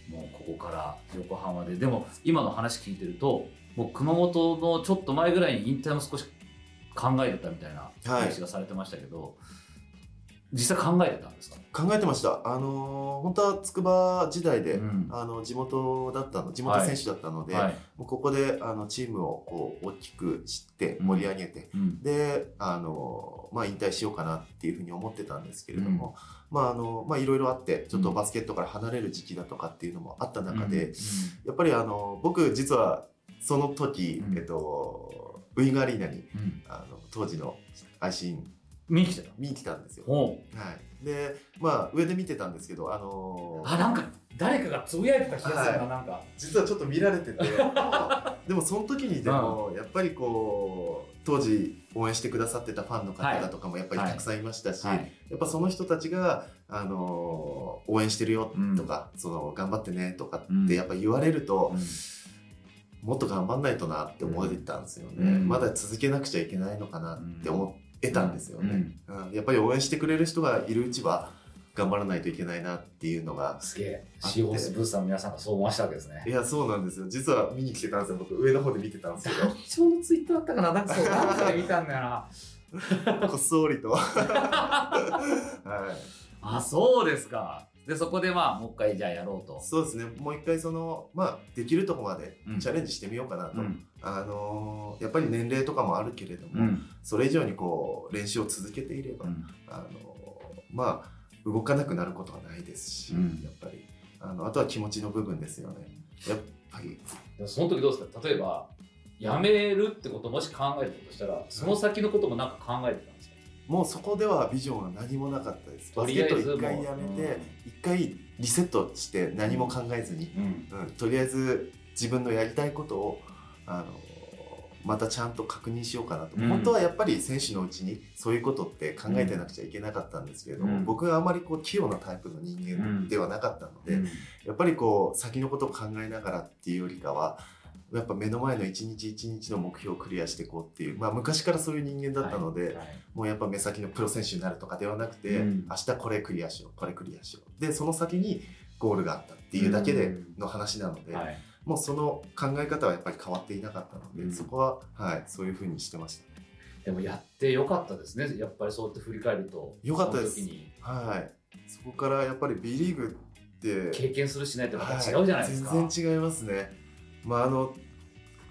もうここから横浜で。でも今の話聞いてるともう熊本のちょっと前ぐらいに引退も少し考えてたみたいな話がされてましたけど、実際考えてたんですか？考えてました。あのー本当は筑波時代で、うん。あの地元だったの地元選手だったので、はい。もうここであのチームをこう大きくして盛り上げて、うん。であのまあ引退しようかなっていうふうに思ってたんですけれども、まああのまあいろいろあってちょっとバスケットから離れる時期だとかっていうのもあった中で、うん。やっぱりあの僕実はその時、うん。えっとウイングアリーナにうん。あの当時の愛心見に来てた見に来たんですよ。ほはい、でまあ上で見てたんですけどあのうあなんか誰かがつぶやいてた気がするな、はなんか。実はちょっと見られてて。でもその時にでもやっぱりこう当時応援してくださってたファンの方だとかもやっぱりたくさんいましたし、はい。やっぱその人たちが、あの応援してるよとか、その頑張ってねとかってやっぱ言われると、もっと頑張んないとなって思ってたんですよね、うん。まだ続けなくちゃいけないのかなって思ってたんですよね、ううん。やっぱり応援してくれる人がいるうちは頑張らないといけないなっていうのがすげえ。あって。シーホースブースターの皆さんがそう思わせたわけですね。いやそうなんですよ。実は見に来てたんですよ。僕上の方で見てたんですけど。ちょうどツイッターだったかな？なんかそう なんかで見たんだよな。こっそりと。はい。あそうですかでそこでまあもう一回じゃあやろうと。そうですね。もう一回そのまあできるとこまでうん。チャレンジしてみようかなと、うん。あのーやっぱり年齢とかもあるけれども、うん。それ以上にこう練習を続けていれば、うん。あのーまあ動かなくなることはないですし、うん。やっぱり。あのあとは気持ちの部分ですよね。やっぱり。でもその時どうですか？例えば辞めるってこともし考えてたとしたらその先のこともなんか考えてたんですか？もうそこではビジョンは何もなかったです。とバスケット一回やめて一回リセットして何も考えずに、うん。うん、とりあえず自分のやりたいことをあのまたちゃんと確認しようかなと、うん。本当はやっぱり選手のうちにそういうことって考えてなくちゃいけなかったんですけれども、うん。僕はあまりこう器用なタイプの人間ではなかったので、うん。やっぱりこう先のことを考えながらっていうよりかはやっぱ目の前の一日一日の目標をクリアしていこうっていう、まあ、昔からそういう人間だったので、はいはい。もうやっぱ目先のプロ選手になるとかではなくて、うん。明日これクリアしようこれクリアしよう。でその先にゴールがあったっていうだけでの話なので、はい。もうその考え方はやっぱり変わっていなかったので、うん。そこは、はい、そういうふうにしてました。でもやってよかったですね。やっぱりそうやって振り返るとよかったです。はい、そこからやっぱり B リーグって経験するしないってまた違うじゃないですか、はい、全然違いますね。まああの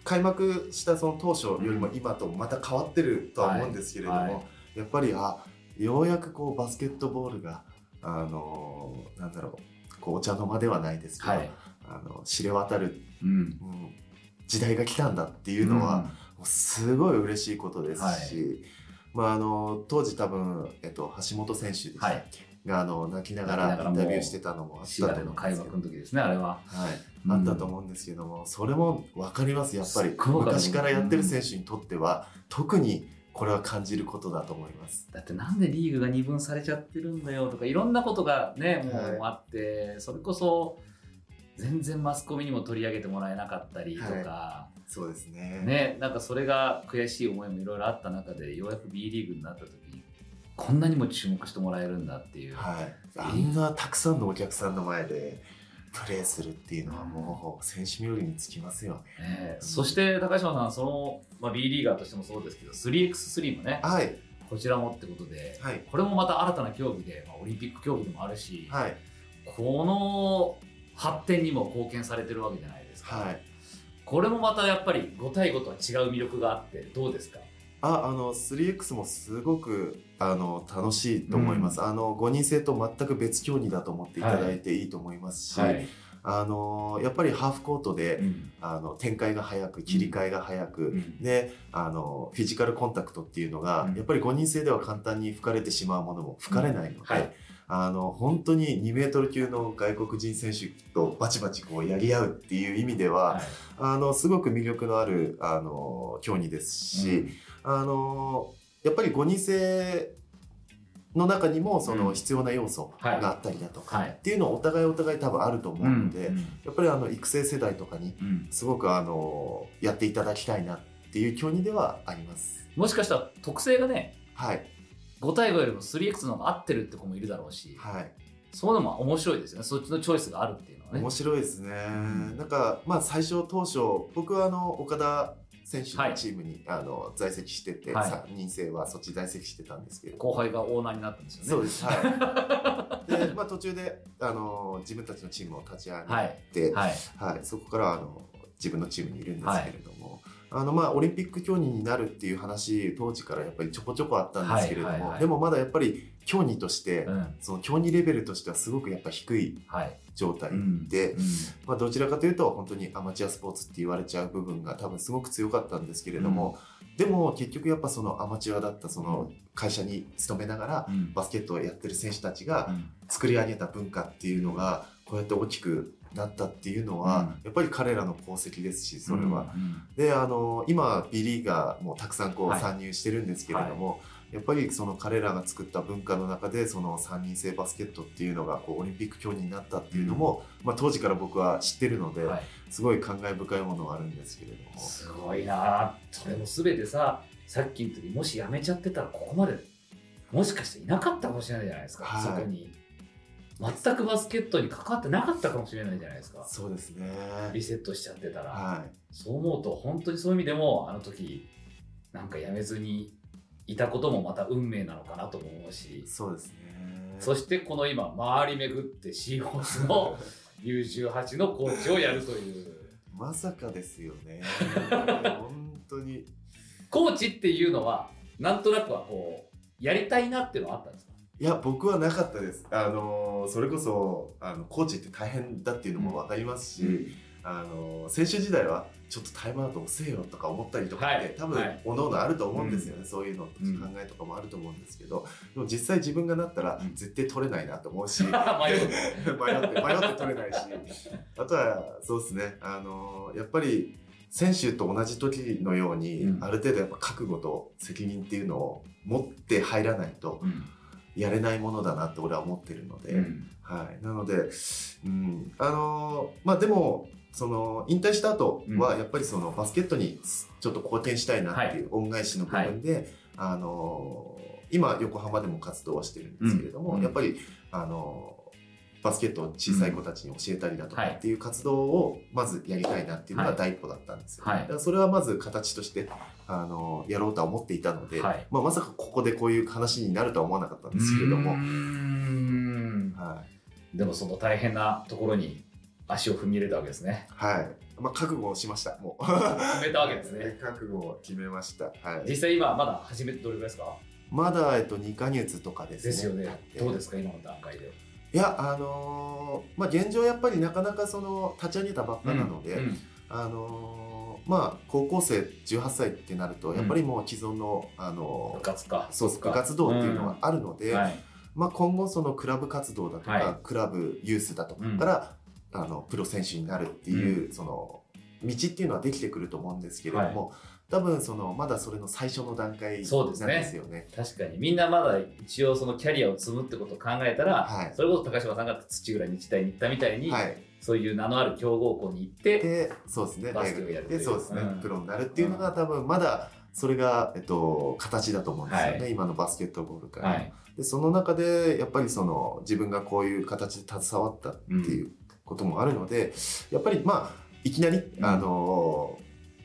開幕したその当初よりも今とまた変わってるとは思うんですけれども、はい。はい。やっぱりあようやくこうバスケットボールがあのなんだろうこうお茶の間ではないですけど、はい。あの知れ渡る、うん。うん、時代が来たんだっていうのは、もうすごい嬉しいことですし、まあ、あの当時多分、えっと、橋本選手でしたっけ、があの泣きながららインタビューしてたのもあったと思うんですよでの開幕の時ですねあれは。はい、うんあったと思うんですけどもそれも分かりますやっぱり。昔からやってる選手にとっては、特にこれは感じることだと思います。だってなんでリーグが二分されちゃってるんだよとかいろんなことがねもはい。うあって、それこそ全然マスコミにも取り上げてもらえなかったりとか、そうですね。ねなんかそれが悔しい思いもいろいろあった中でようやく B リーグになった時にこんなにも注目してもらえるんだっていう、はい、あんなたくさんのお客さんの前でプレーするっていうのはもう選手冥利につきますよね。ねそして高島さんその、まあ、B リーガーとしてもそうですけど 3x3 もねはい、こちらもってことで、はい。これもまた新たな競技で、まあ、オリンピック競技でもあるし、はい、この発展にも貢献されてるわけじゃないですか、はい。これもまたやっぱり5対5とは違う魅力があってどうですか？あ、あの 3X もすごくあの楽しいと思います。あの5人制と全く別競技だと思っていただいてい。いと思いますし、はい、あのやっぱりハーフコートで、うん。あの展開が早く切り替えが早く、うん。であのフィジカルコンタクトっていうのが、うん。やっぱり5人制では簡単に吹かれてしまうものも吹かれないので、はい。あの本当に2メートル級の外国人選手とバチバチこうやり合うっていう意味では、はい。あのすごく魅力のあるあの競技ですし、あのやっぱり5人制の中にもそのうん。必要な要素があったりだとか、はい。っていうのをお互いお互い多分あると思うので、うんやっぱりあの育成世代とかにうん。すごくあのやっていただきたいなっていう競技ではあります。もしかしたら特性がねはい、5対5よりも 3x の方が合ってるって子もいるだろうし、はい、そういうのも面白いですよね。そっちのチョイスがあるっていうのはね。面白いですね。ん。なんかまあ最初当初僕はあの岡田選手のチームに、あの在籍してて、はい。3人制はそっち在籍してたんですけど。後輩がオーナーになったんですよね。そうです。はい。で、まあ途中であの自分たちのチームを立ち上げて、はい。はい、そこからあの自分のチームにいるんですけれども、あのまあオリンピック競技になるっていう話当時からやっぱりちょこちょこあったんですけれども、はいはいはい。でもまだやっぱり競技として、うん。その競技レベルとしてはすごくやっぱ低いはい。状態うん。で、うん。まあ、どちらかというと本当にアマチュアスポーツって言われちゃう部分が多分すごく強かったんですけれども、でも結局やっぱそのアマチュアだったその会社に勤めながらうん。バスケットをやってる選手たちがうん。作り上げた文化っていうのがこうやって大きくなったっていうのは、やっぱり彼らの功績ですしそれは。うん。であの今 B リーガーもたくさんこうはい。参入してるんですけれども、やっぱりその彼らが作った文化の中でその3人制バスケットっていうのがこうオリンピック競技になったっていうのも、まあ、当時から僕は知ってるので、はい。すごい感慨深いものがあるんですけれども。すごいなそれも全てささっきの時もし辞めちゃってたらここまでもしかしていなかったかもしれないじゃないですか、はい。そこに。全くバスケットに関わってなかったかもしれないじゃないですか。そうですね。リセットしちゃってたら、はそう思うと本当にそういう意味でもあの時なんか辞めずにいたこともまた運命なのかなとも思うしい。そうですね。そしてこの今回り巡ってシーホースの U18 のコーチをやるというまさかですよね。本当に。コーチっていうのはなんとなくはこうやりたいなっていうのはあったんですか？いや僕はなかったです。あのそれこそあのコーチって大変だっていうのも分かりますし、あの選手時代はちょっとタイムアウト遅えよとか思ったりとかって、はい。多分、はい。おのおのあると思うんですよ。ね、そういうの考うん。えとかもあると思うんですけど、でも実際自分がなったらうん。絶対取れないなと思うし、迷って迷って取れないしあとはそうですね。あのやっぱり選手と同じ時のように、うん。ある程度やっぱ覚悟と責任っていうのを持って入らないとうん。やれないものだなって俺は思ってるので、うん。はい、なので、うん、あのまあでもその引退した後はやっぱりそのバスケットにちょっと貢献したいなっていう恩返しの部分で、あの今横浜でも活動はしてるんですけれども、うん。やっぱりあのバスケットを小さい子たちに教えたりだとかはい。っていう活動をまずやりたいなっていうのがはい。第一歩だったんですよ、はい。だからそれはまず形としてあのやろうとは思っていたので、はい。まあ、まさかここでこういう話になるとは思わなかったんですけれども。はい。でもその大変なところに足を踏み入れたわけですね。はい。まあ、覚悟をしましたもう。決めたわけですね。覚悟を決めました、はい、実際今まだ始めてどれぐらいですか？まだ、えっと、2ヶ月とかですね。ですよね。どうですか？今の段階で。いやあのーまあ現状やっぱりなかなかその立ち上げたばっかなので、うんあのーまあ高校生18歳ってなるとやっぱりもう既存の、あの部活か。そう部活動っていうのはあるので、はい。まあ、今後そのクラブ活動だとか、はい。クラブユースだとかから、あのプロ選手になるっていう、その道っていうのはできてくると思うんですけれども、多分そのまだそれの最初の段階なんですそうですねよね。確かに。みんなまだ一応そのキャリアを積むってことを考えたら、はい。それこそ高島さんが土浦日大に行ったみたいに、はい、そういう名のある強豪校に行って、でそうですね。バスケをやるでそうですね、うん。プロになるっていうのが多分まだそれが、えっと、形だと思うんですよね、は今のバスケットボールから。はい。でその中でやっぱりその自分がこういう形で携わったっていうこともあるので、やっぱりまあいきなり、ん。あの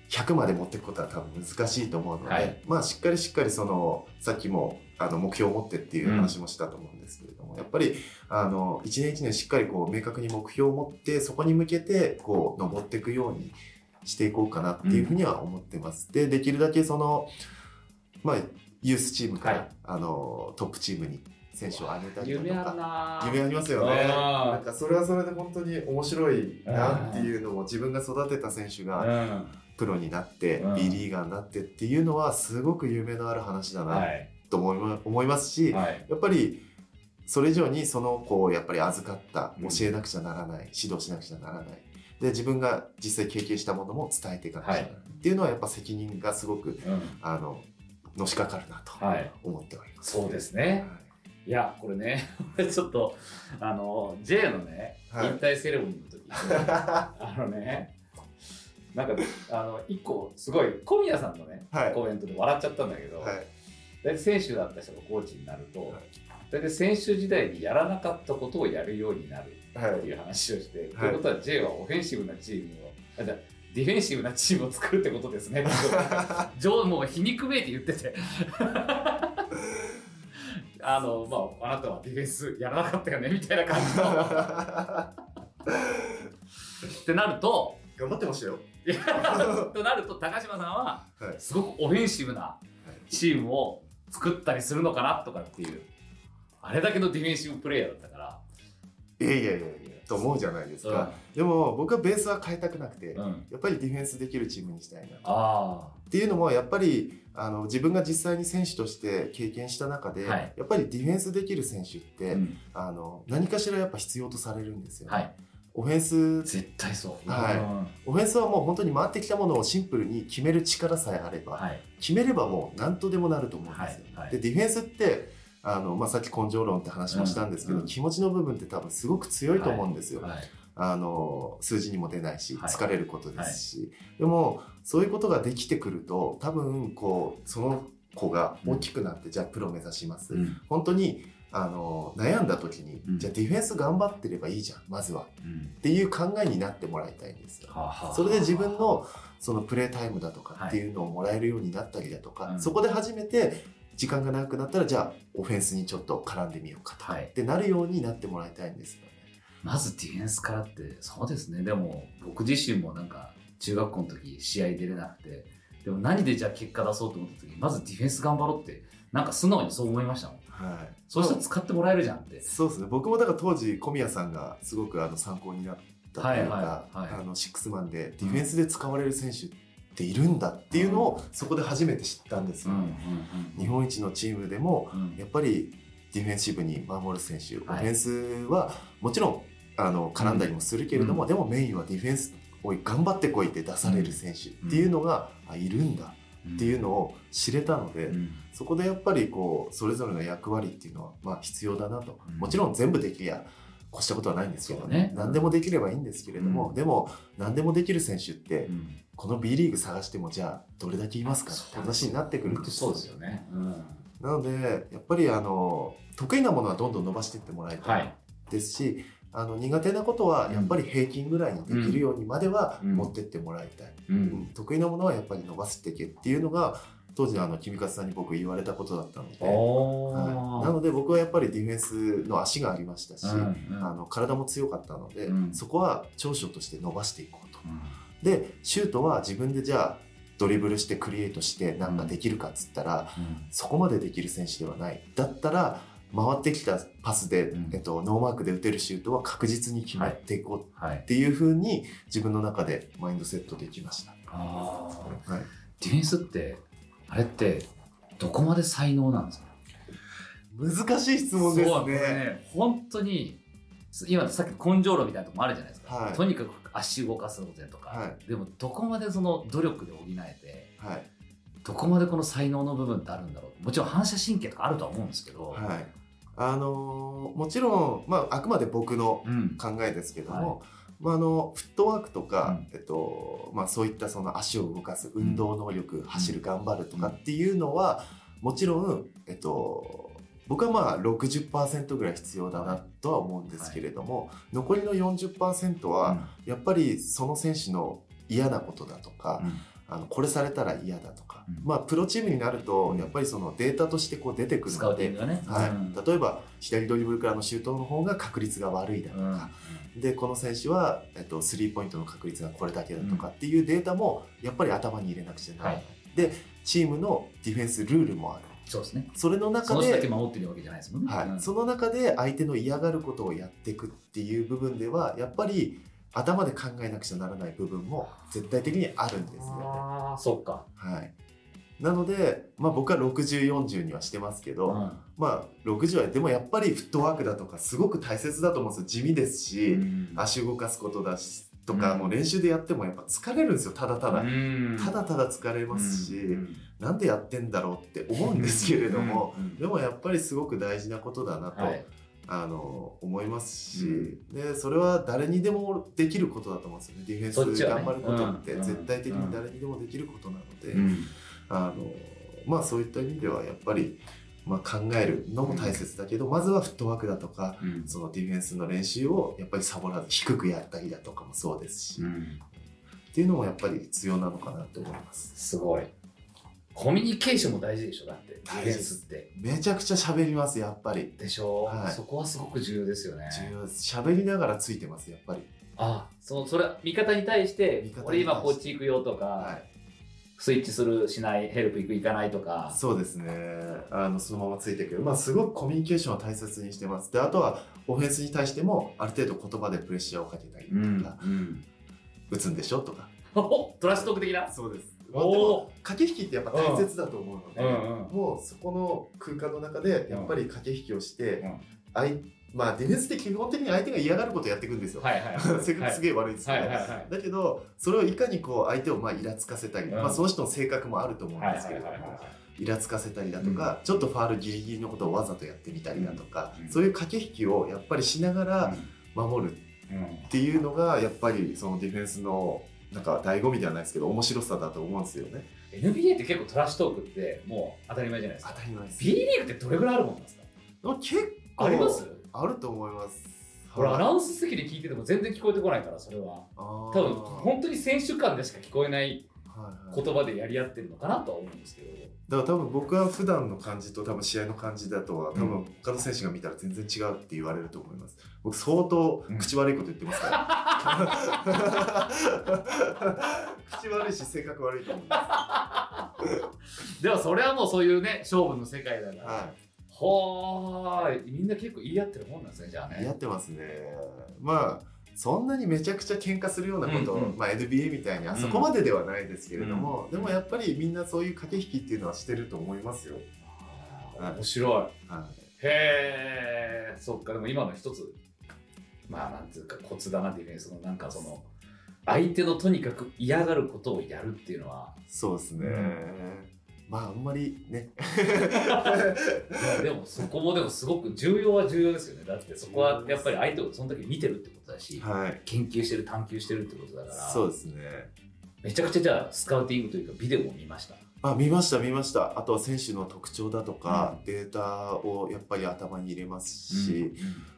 100まで持っていくことは多分難しいと思うので、はい。まあしっかりしっかりそのさっきもあの目標を持ってっていう話もしたと思うんですけれども、やっぱりあの一年一年しっかりこう明確に目標を持ってそこに向けてこう登っていくようにしていこうかなっていうふうには思ってます。でできるだけそのまあユースチームから、はい。あのトップチームに選手を挙げたりだと夢あ夢ありますよね。なんかそれはそれで本当に面白いなっていうのを自分が育てた選手がうん。プロになって、うん。B リーガーになってっていうのはすごく夢のある話だはない。と思いますし、はい。やっぱりそれ以上にその子をやっぱり預かったうん教えなくちゃならない、指導しなくちゃならない。で自分が実際経験したものも伝えていかなくちゃならない、っていうのはやっぱ責任がすごくうん。あののしかかるなとはい。思っております。そうですね。はいいやこれね 俺ちょっとあの J のね、はい。引退セレモニーの時に あのねなんかあの一個すごい小宮さんのね、はい。コメントで笑っちゃったんだけど、はい。大体選手だった人がコーチになると、はい。大体選手時代にやらなかったことをやるようになるはいっていう話をして、はい。ということは J はオフェンシブなチームをあじゃあディフェンシブなチームを作るってことですね もう皮肉めいて言っててあのまああなたはディフェンスやらなかったよねみたいな感じの。ってなると頑張ってましたよ。となると高島さんははい。すごくオフェンシブなチームを作ったりするのかなとかっていうあれだけのディフェンシブプレーヤーだったから。いやいやいやいやと思うじゃないですか。でも僕はベースは変えたくなくて、うん、うん、やっぱりディフェンスできるチームにしたいなあっていうのもやっぱりあの自分が実際に選手として経験した中で、はい。やっぱりディフェンスできる選手って、あ、うん、あの何かしらやっぱ必要とされるんですよ、ね。はい。オフェンス絶対そう。はい。オフェンスはもう本当に回ってきたものをシンプルに決める力さえあれば、はい。決めればもう何とでもなると思うんですよ、はい。はい。でディフェンスってあの、まあ、さっき根性論って話もしたんですけど、うん。うん。気持ちの部分って多分すごく強いと思うんですよ、はい。あの数字にも出ないしはい。疲れることですし、でもそういうことができてくると多分こうその子が大きくなって、じゃあプロ目指します、うん。本当にあの悩んだ時に、うん。じゃあディフェンス頑張ってればいいじゃんまずは。うん。っていう考えになってもらいたいんですよ。はあはあそれで自分のそのプレータイムだとかっていうのをもらえるようになったりだとか、うん。そこで初めて時間が長くなったらじゃあオフェンスにちょっと絡んでみようかと。かはい。ってなるようになってもらいたいんですよね。まずディフェンスからってそうですね。でも僕自身もなんか中学校の時試合出れなくてでも何でじゃあ結果出そうと思った時まずディフェンス頑張ろうってなんか素直にそう思いましたもん。はい、そうしたら使ってもらえるじゃんって。そうですね。僕もだから当時小宮さんがすごくあの参考になったというか、はいはいはいあのシックスマンでディフェンスで使われる選手っているんだっていうのをそこで初めて知ったんですよ、うんうんうん日本一のチームでもうん。やっぱりディフェンシブに守る選手、はい。オフェンスはもちろんあの絡んだりもするけれども、うん。でもメインはディフェンスおい頑張ってこいって出される選手っていうのが、あいるんだっていうのを知れたので、うん。そこでやっぱりこうそれぞれの役割っていうのはまあ必要だなと、うん。もちろん全部できりゃ越したことはないんですけどね。何でもできればいいんですけれども、うん。でも何でもできる選手って、うんこの B リーグ探してもじゃあどれだけいますか？って話になってくるん本当そうですよね、うん。なのでやっぱりあの得意なものはどんどん伸ばしていってもらいたはい。いですし、あの苦手なことはやっぱり平均ぐらいにできるようにまではうん。持ってってもらいたい、ううん。ん。得意なものはやっぱり伸ばしていけっていうのが当時あの君勝さんに僕言われたことだったので、おはい、なので僕はやっぱりディフェンスの足がありましたし、うん。うん。あの体も強かったので、うん。そこは長所として伸ばしていこうと。うんでシュートは自分でじゃあドリブルしてクリエイトしてなんかできるかっつったら、そこまでできる選手ではない。だったら回ってきたパスで、うん。えっと、ノーマークで打てるシュートは確実に決めていこうはいっていうふうに自分の中でマインドセットできました。あー。はい、ディフェンスってあれってどこまで才能なんですか？難しい質問ですね。ね。本当に今さっき根性論みたいなとこもあるじゃないですか、はい。とにかく足動かすことでとか、はでもどこまでその努力で補えてはい。どこまでこの才能の部分ってあるんだろう。もちろん反射神経とかあるとは思うんですけど、はい。あのーもちろん、まあ、あくまで僕のうん。考えですけども、まあ、あのフットワークとか、うん。えっとまあ、そういったその足を動かす運動能力、走る頑張るとかっていうのはもちろん、えっと、僕はまあ60%ぐらい必要だなとは思うんですけれども、残りの40%はやっぱりその選手の嫌なことだとか、うん。あのこれされたら嫌だとか、うん。まあプロチームになるとやっぱりそのデータとしてこう出てくるのでね、はい。うん。例えば左ドリブルからのシュートの方が確率が悪いだとうん。か、でこの選手は、えっと、スリーポイントの確率がこれだけだとかっていうデータもやっぱり頭に入れなくちゃならない、はい。でチームのディフェンスルールもあるそうですね。それのそ中の人だけで、守ってるわけじゃないですもんね、はい。うん。その中で相手の嫌がることをやっていくっていう部分ではやっぱり頭で考えなくちゃならない部分も絶対的にあるんですよ。ね。ああそっか、はい、なので、まあ、僕は6040にはしてますけど、うん。まあ60はでもやっぱりフットワークだとかすごく大切だと思うんですよ。地味ですし、うん。足動かすことだしとか、うん。もう練習でやってもやっぱ疲れるんですよ。ただただ、うん。ただただ疲れますし、うんなんでやってんだろうって思うんですけれども、うんでもやっぱりすごく大事なことだなと、はい。あの思いますし、うん。でそれは誰にでもできることだと思うんですよね。ディフェンス頑張ることってうん。絶対的に誰にでもできることなので、うん。あのまあそういった意味ではやっぱり、まあ、考えるのも大切だけど、まずはフットワークだとかうん。そのディフェンスの練習をやっぱりサボらず低くやったりだとかもそうですし、っうん。ていうのもやっぱり必要なのかなと思います。すごいコミュニケーションも大事でしょだってディフェンスって。めちゃくちゃ喋りますやっぱり。でしょ、はい。そこはすごく重要ですよね。重要です。喋りながらついてますやっぱり。あそうそれ味方に対して俺今こっち行くよとか、はい。スイッチするしないヘルプ行く行かないとか。そうですね。あのそのままついてくる、まあ、すごくコミュニケーションを大切にしてます。であとはオフェンスに対してもある程度言葉でプレッシャーをかけたりとうんか、うん。打つんでしょとか。おトラストーク的な。そうですでも駆け引きってやっぱ大切だと思うので、うんうん。もうそこの空間の中でやっぱり駆け引きをして、うん。相まあディフェンスって基本的に相手が嫌がることをやっていくんですよ、はいはいはい。性格すげえ悪いですけど、はいはいはいだけどそれをいかにこう相手をまあイラつかせたり、うん。まあ、その人の性格もあると思うんはいですけれども、はいはいはいイラつかせたりだとか、ちょっとファールギリギリのことをわざとやってみたりだとか、うん。そういう駆け引きをやっぱりしながら守るうん。うんっていうのがやっぱりそのディフェンスのなんか醍醐味ではないですけど面白さだと思うんですよね。NBA って結構トラッシュトークってもう当たり前じゃないですか。当たり前です。B リーグってどれぐらいあるもんなんですか？結構あります？あると思います。俺アはいナウンス席で聞いてても全然聞こえてこないからそれは。多分本当に選手間でしか聞こえない言葉でやり合ってるのかなとは思うんですけど。だから多分僕は普段の感じと多分試合の感じだとは多う分他の選手が見たら全然違うって言われると思います。僕相当口悪いこと言ってますから、口悪いし性格悪いと思いまでもそれはもうそういうね勝負の世界だから、すははーい。みんな結構言い合ってるもんなんですねじゃあいやっねてますね。まあそんなにめちゃくちゃ喧嘩するようなことを、うんうん。まあ、NBA みたいにあそこまでではないですけれども、でもやっぱりみんなそういう駆け引きっていうのはしてると思いますよ、面白い。はい。へえそっか。でも今の一つ。まあなんていうかコツだなディフェンスのなんかその相手のとにかく嫌がることをやるっていうのはそうですね、うんまああんまりね。でもそこもでもすごく重要は重要ですよね。だってそこはやっぱり相手をその時見てるってことだしはい。研究してる探求してるってことだから。そうですね。めちゃくちゃじゃあスカウティングというかビデオも見ました？あ見ました見ました。あとは選手の特徴だとか、データをやっぱり頭に入れますし、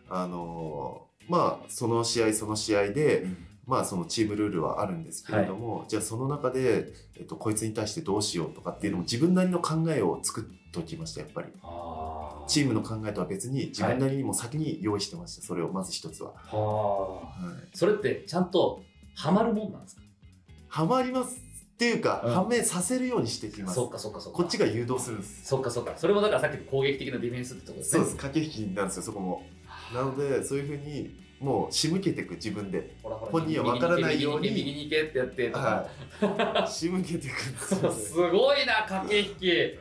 あのまあその試合その試合で、まあそのチームルールはあるんですけれども、じゃあその中で、えっと、こいつに対してどうしようとかっていうのも自分なりの考えを作っときましたやっぱり。チームの考えとは別に自分なりにも先に用意してました、それをまず一つは、はあ。はい、それってちゃんとハマるもんなんですか？ハマりますっていうか、うん。はめさせるようにしてきます。そっかそっかそっか。こっちが誘導するんです。そっかそっか。それもだからさっきの攻撃的なディフェンスってとこですね。そうです。駆け引きなんですよそこも。なのでそういうふうにもう仕向けていく自分で。本人は分からないように。右に行けってやってはい。仕向けていく すごいな駆け引き。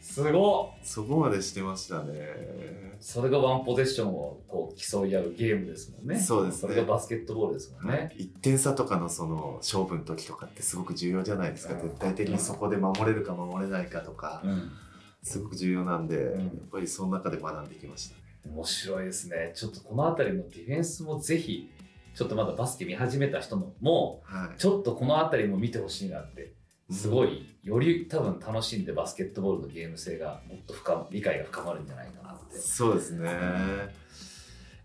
すごっ。そこまでしてましたね。それがワンポゼッションをこう競い合うゲームですもんね。そうですね。それがバスケットボールですもんね、1点差とかのその勝負の時とかってすごく重要じゃないですか。うん。絶対的にそこで守れるか守れないかとかうん。すごく重要なんでん。やっぱりその中で学んできましたね面白いですね。ちょっとこの辺りのディフェンスもぜひちょっとまだバスケ見始めた人のもはい。ちょっとこの辺りも見てほしいなってすごいより多分楽しんでバスケットボールのゲーム性がもっと深理解が深まるんじゃないかなって。そうですね。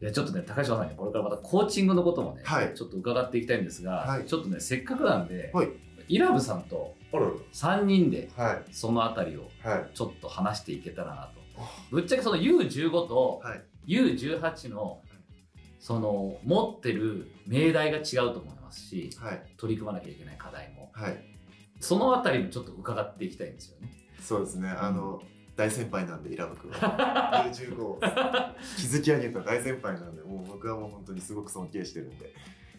い。やちょっとね高島さんにこれからまたコーチングのこともね、はい。ちょっと伺っていきたいんですが、はい。ちょっとねせっかくなんで、はい。イラブさんとあら3人ではい。その辺りをはい。ちょっと話していけたらなとぶっちゃけその U15 とはい。U18 のその持ってる命題が違うと思いますしはい。取り組まなきゃいけない課題も。はい。その辺りもちょっと伺っていきたいんですよね。そうですね。あの大先輩なんでイラブ君は。U15 を築き上げた大先輩なんでもう僕はもう本当にすごく尊敬してるんで。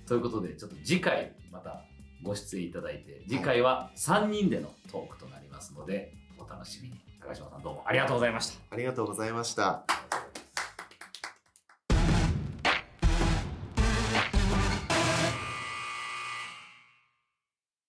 ということでちょっと次回またご出演いただいて次回は3人でのトークとなりますのでお楽しみに高島さんどうもありがとうございました。ありがとうございました。